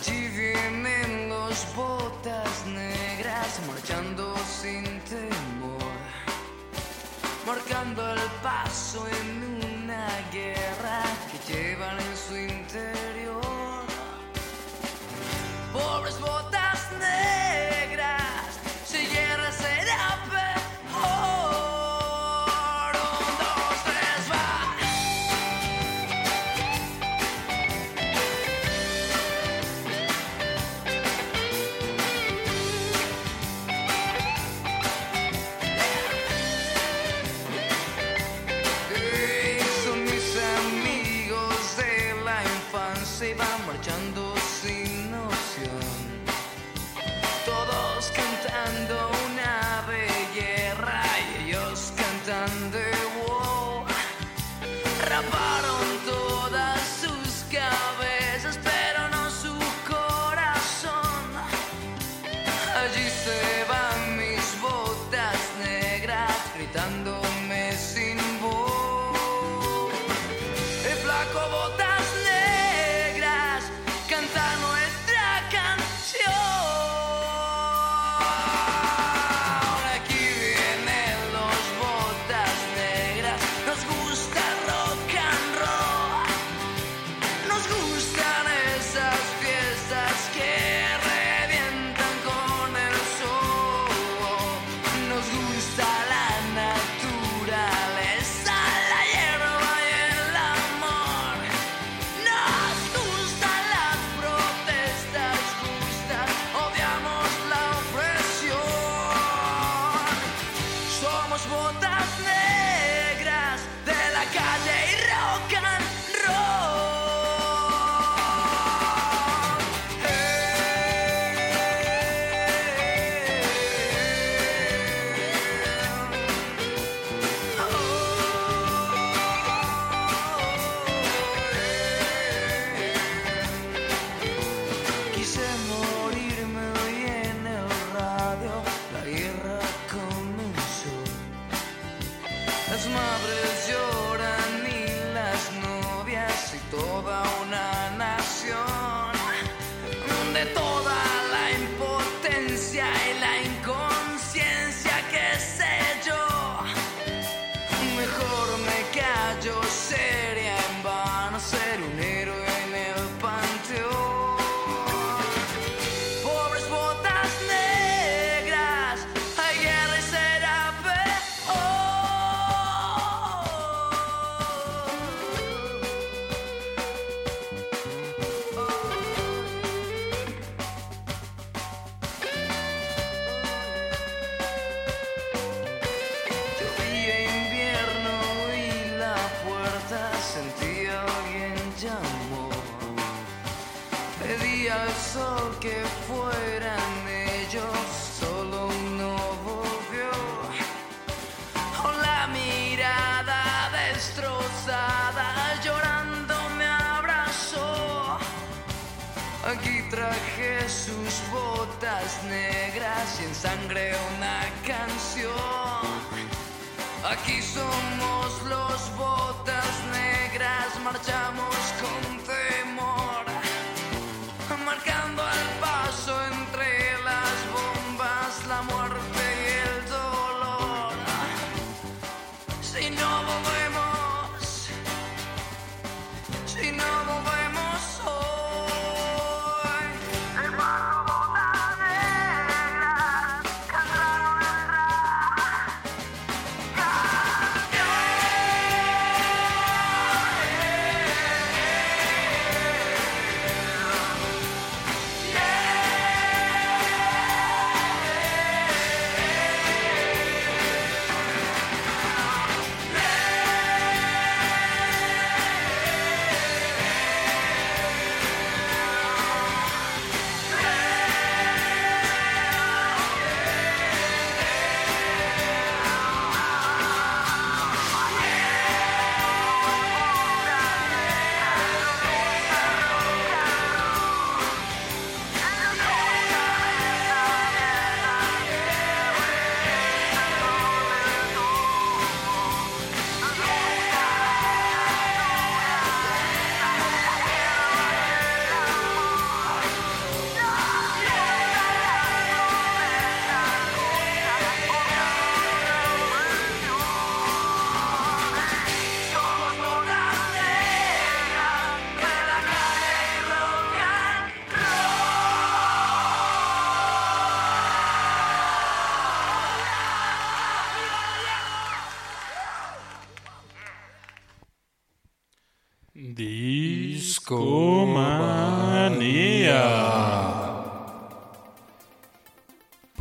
Allí vienen los botas negras marchando sin temor, marcando el paso en una guerra que llevan en su interior. Pobres botas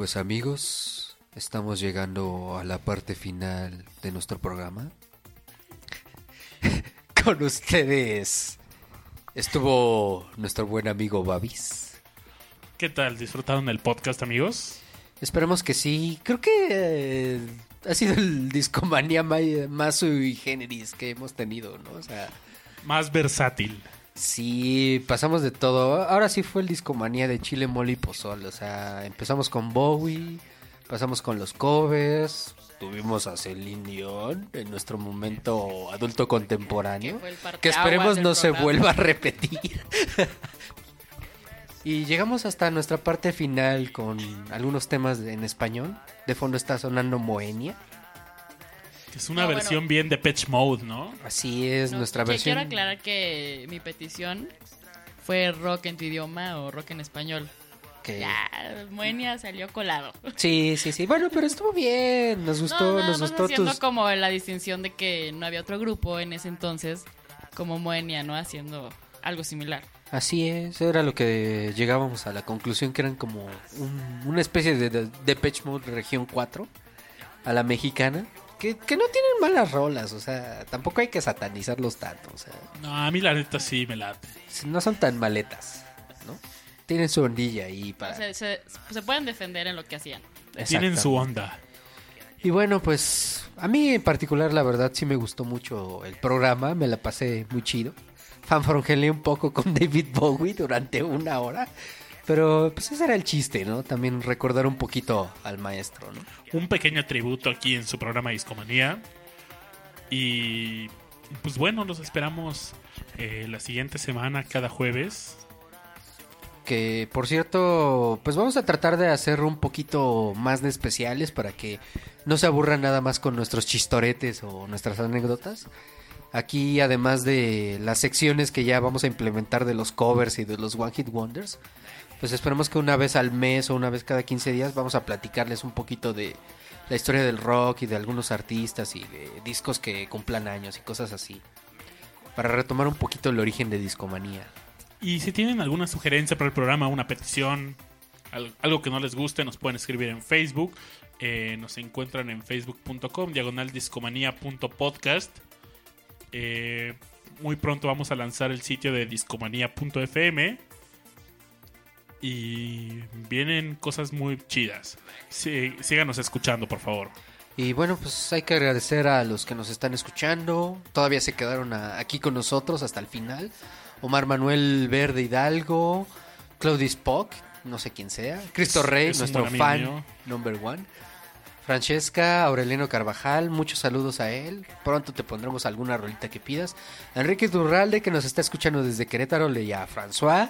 Pues amigos, estamos llegando a la parte final de nuestro programa. Con ustedes estuvo nuestro buen amigo Babis. ¿Qué tal? ¿Disfrutaron el podcast, amigos? Esperemos que sí. Creo que eh, ha sido el discomanía ma- más sui generis que hemos tenido, ¿no? O sea, Más versátil. Sí, pasamos de todo. Ahora sí fue el discomanía de Chile, Mole y Pozol. O sea, empezamos con Bowie, pasamos con los covers, tuvimos a Celine Dion en nuestro momento adulto contemporáneo. Que esperemos no se vuelva a repetir. y llegamos hasta nuestra parte final con algunos temas en español. De fondo está sonando Moenia. Que es una No, versión bien de Patch Mode, ¿no? Así es, No, nuestra versión. Quiero aclarar que mi petición fue rock en tu idioma o rock en español. que- Ya, Moenia salió colado. Sí, sí, sí. Bueno, pero estuvo bien. Nos gustó, no, nos gustó haciendo tus... como la distinción de que no había otro grupo en ese entonces como Moenia, ¿no? Haciendo algo similar. Así es, era lo que llegábamos a la conclusión que eran como un- una especie de, de Depeche Mode región 4 a la mexicana. Que, que no tienen malas rolas, o sea, tampoco hay que satanizarlos tanto, o sea, No, a mí la neta sí me late. no son tan maletas, ¿no? Tienen su ondilla ahí para... Se, se pueden defender en lo que hacían. Tienen su onda. Y bueno, pues a mí en particular la verdad sí me gustó mucho el programa, me la pasé muy chido. Fanfrongelé un poco con David Bowie durante una hora, pero pues ese era el chiste, ¿no? También recordar un poquito al maestro, ¿no? Un pequeño tributo aquí en su programa Discomanía. Y pues bueno, los esperamos eh, la siguiente semana, cada jueves. Que por cierto, pues vamos a tratar de hacer un poquito más de especiales para que no se aburran nada más con nuestros chistoretes o nuestras anécdotas. Aquí, además de las secciones que ya vamos a implementar de los covers y de los One Hit Wonders, pues esperemos que una vez al mes o una vez cada 15 días vamos a platicarles un poquito de la historia del rock y de algunos artistas y de discos que cumplan años y cosas así. Para retomar un poquito el origen de Discomanía. Y si tienen alguna sugerencia para el programa, una petición, al- algo que no les guste, nos pueden escribir en Facebook. Eh, nos encuentran en facebook.com, diagonal discomanía.podcast. Eh, muy pronto vamos a lanzar el sitio de discomanía.fm. Y vienen cosas muy chidas. Sí, síganos escuchando, por favor. Y bueno, pues hay que agradecer a los que nos están escuchando. Todavía se quedaron a- aquí con nosotros hasta el final. Omar Manuel Verde Hidalgo, Claudia Spock, no sé quién sea. Cristo Rey, es nuestro fan mío. number one. Francesca, Aureliano Carvajal, muchos saludos a él. Pronto te pondremos alguna rolita que pidas. Enrique Durralde, que nos está escuchando desde Querétaro, y a François,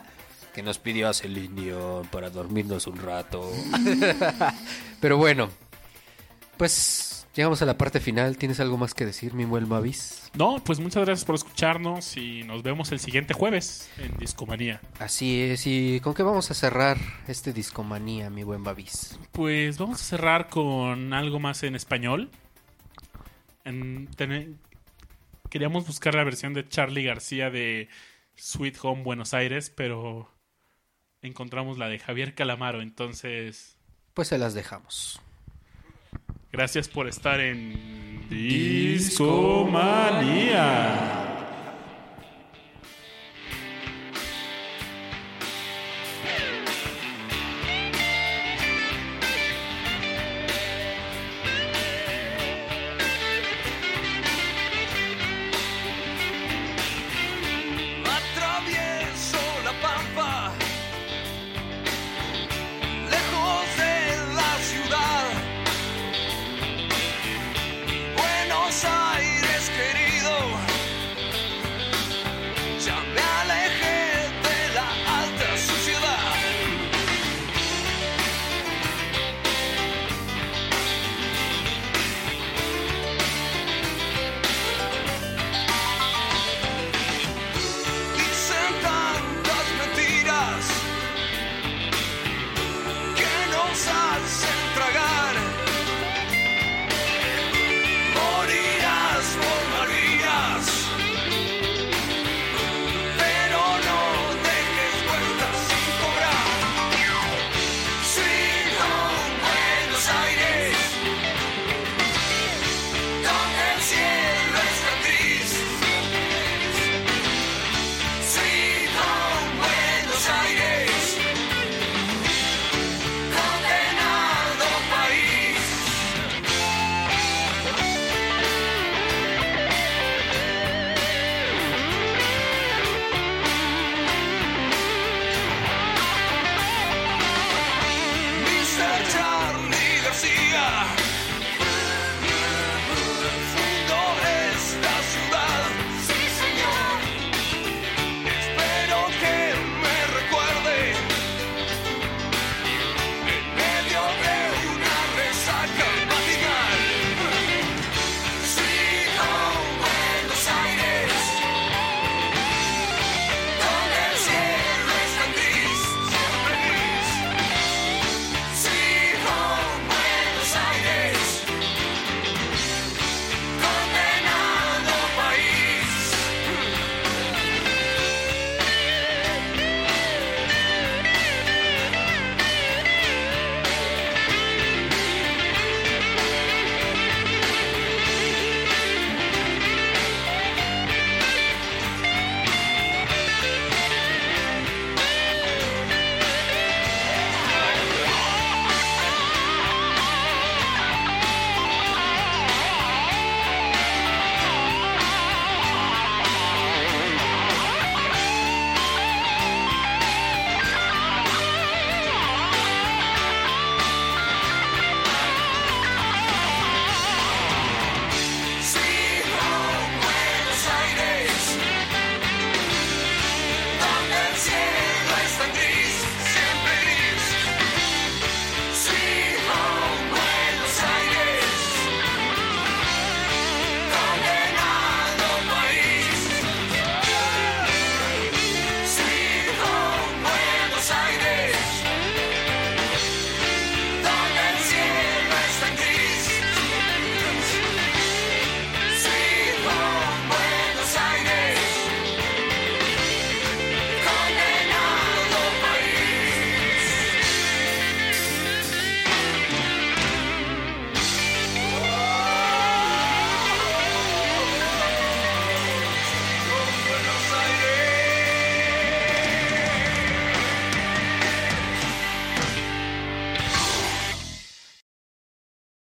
que nos pidió a Celine Dion para dormirnos un rato. Pero bueno, pues llegamos a la parte final. ¿Tienes algo más que decir, mi buen Mavis? No, pues muchas gracias por escucharnos y nos vemos el siguiente jueves en Discomanía. Así es, ¿y con qué vamos a cerrar este discomanía, mi buen Babis? Pues vamos a cerrar con algo más en español. En- queríamos buscar la versión de Charlie García de Sweet Home Buenos Aires, pero encontramos la de Javier Calamaro. Entonces, Pues se las dejamos. gracias por estar en Discomanía.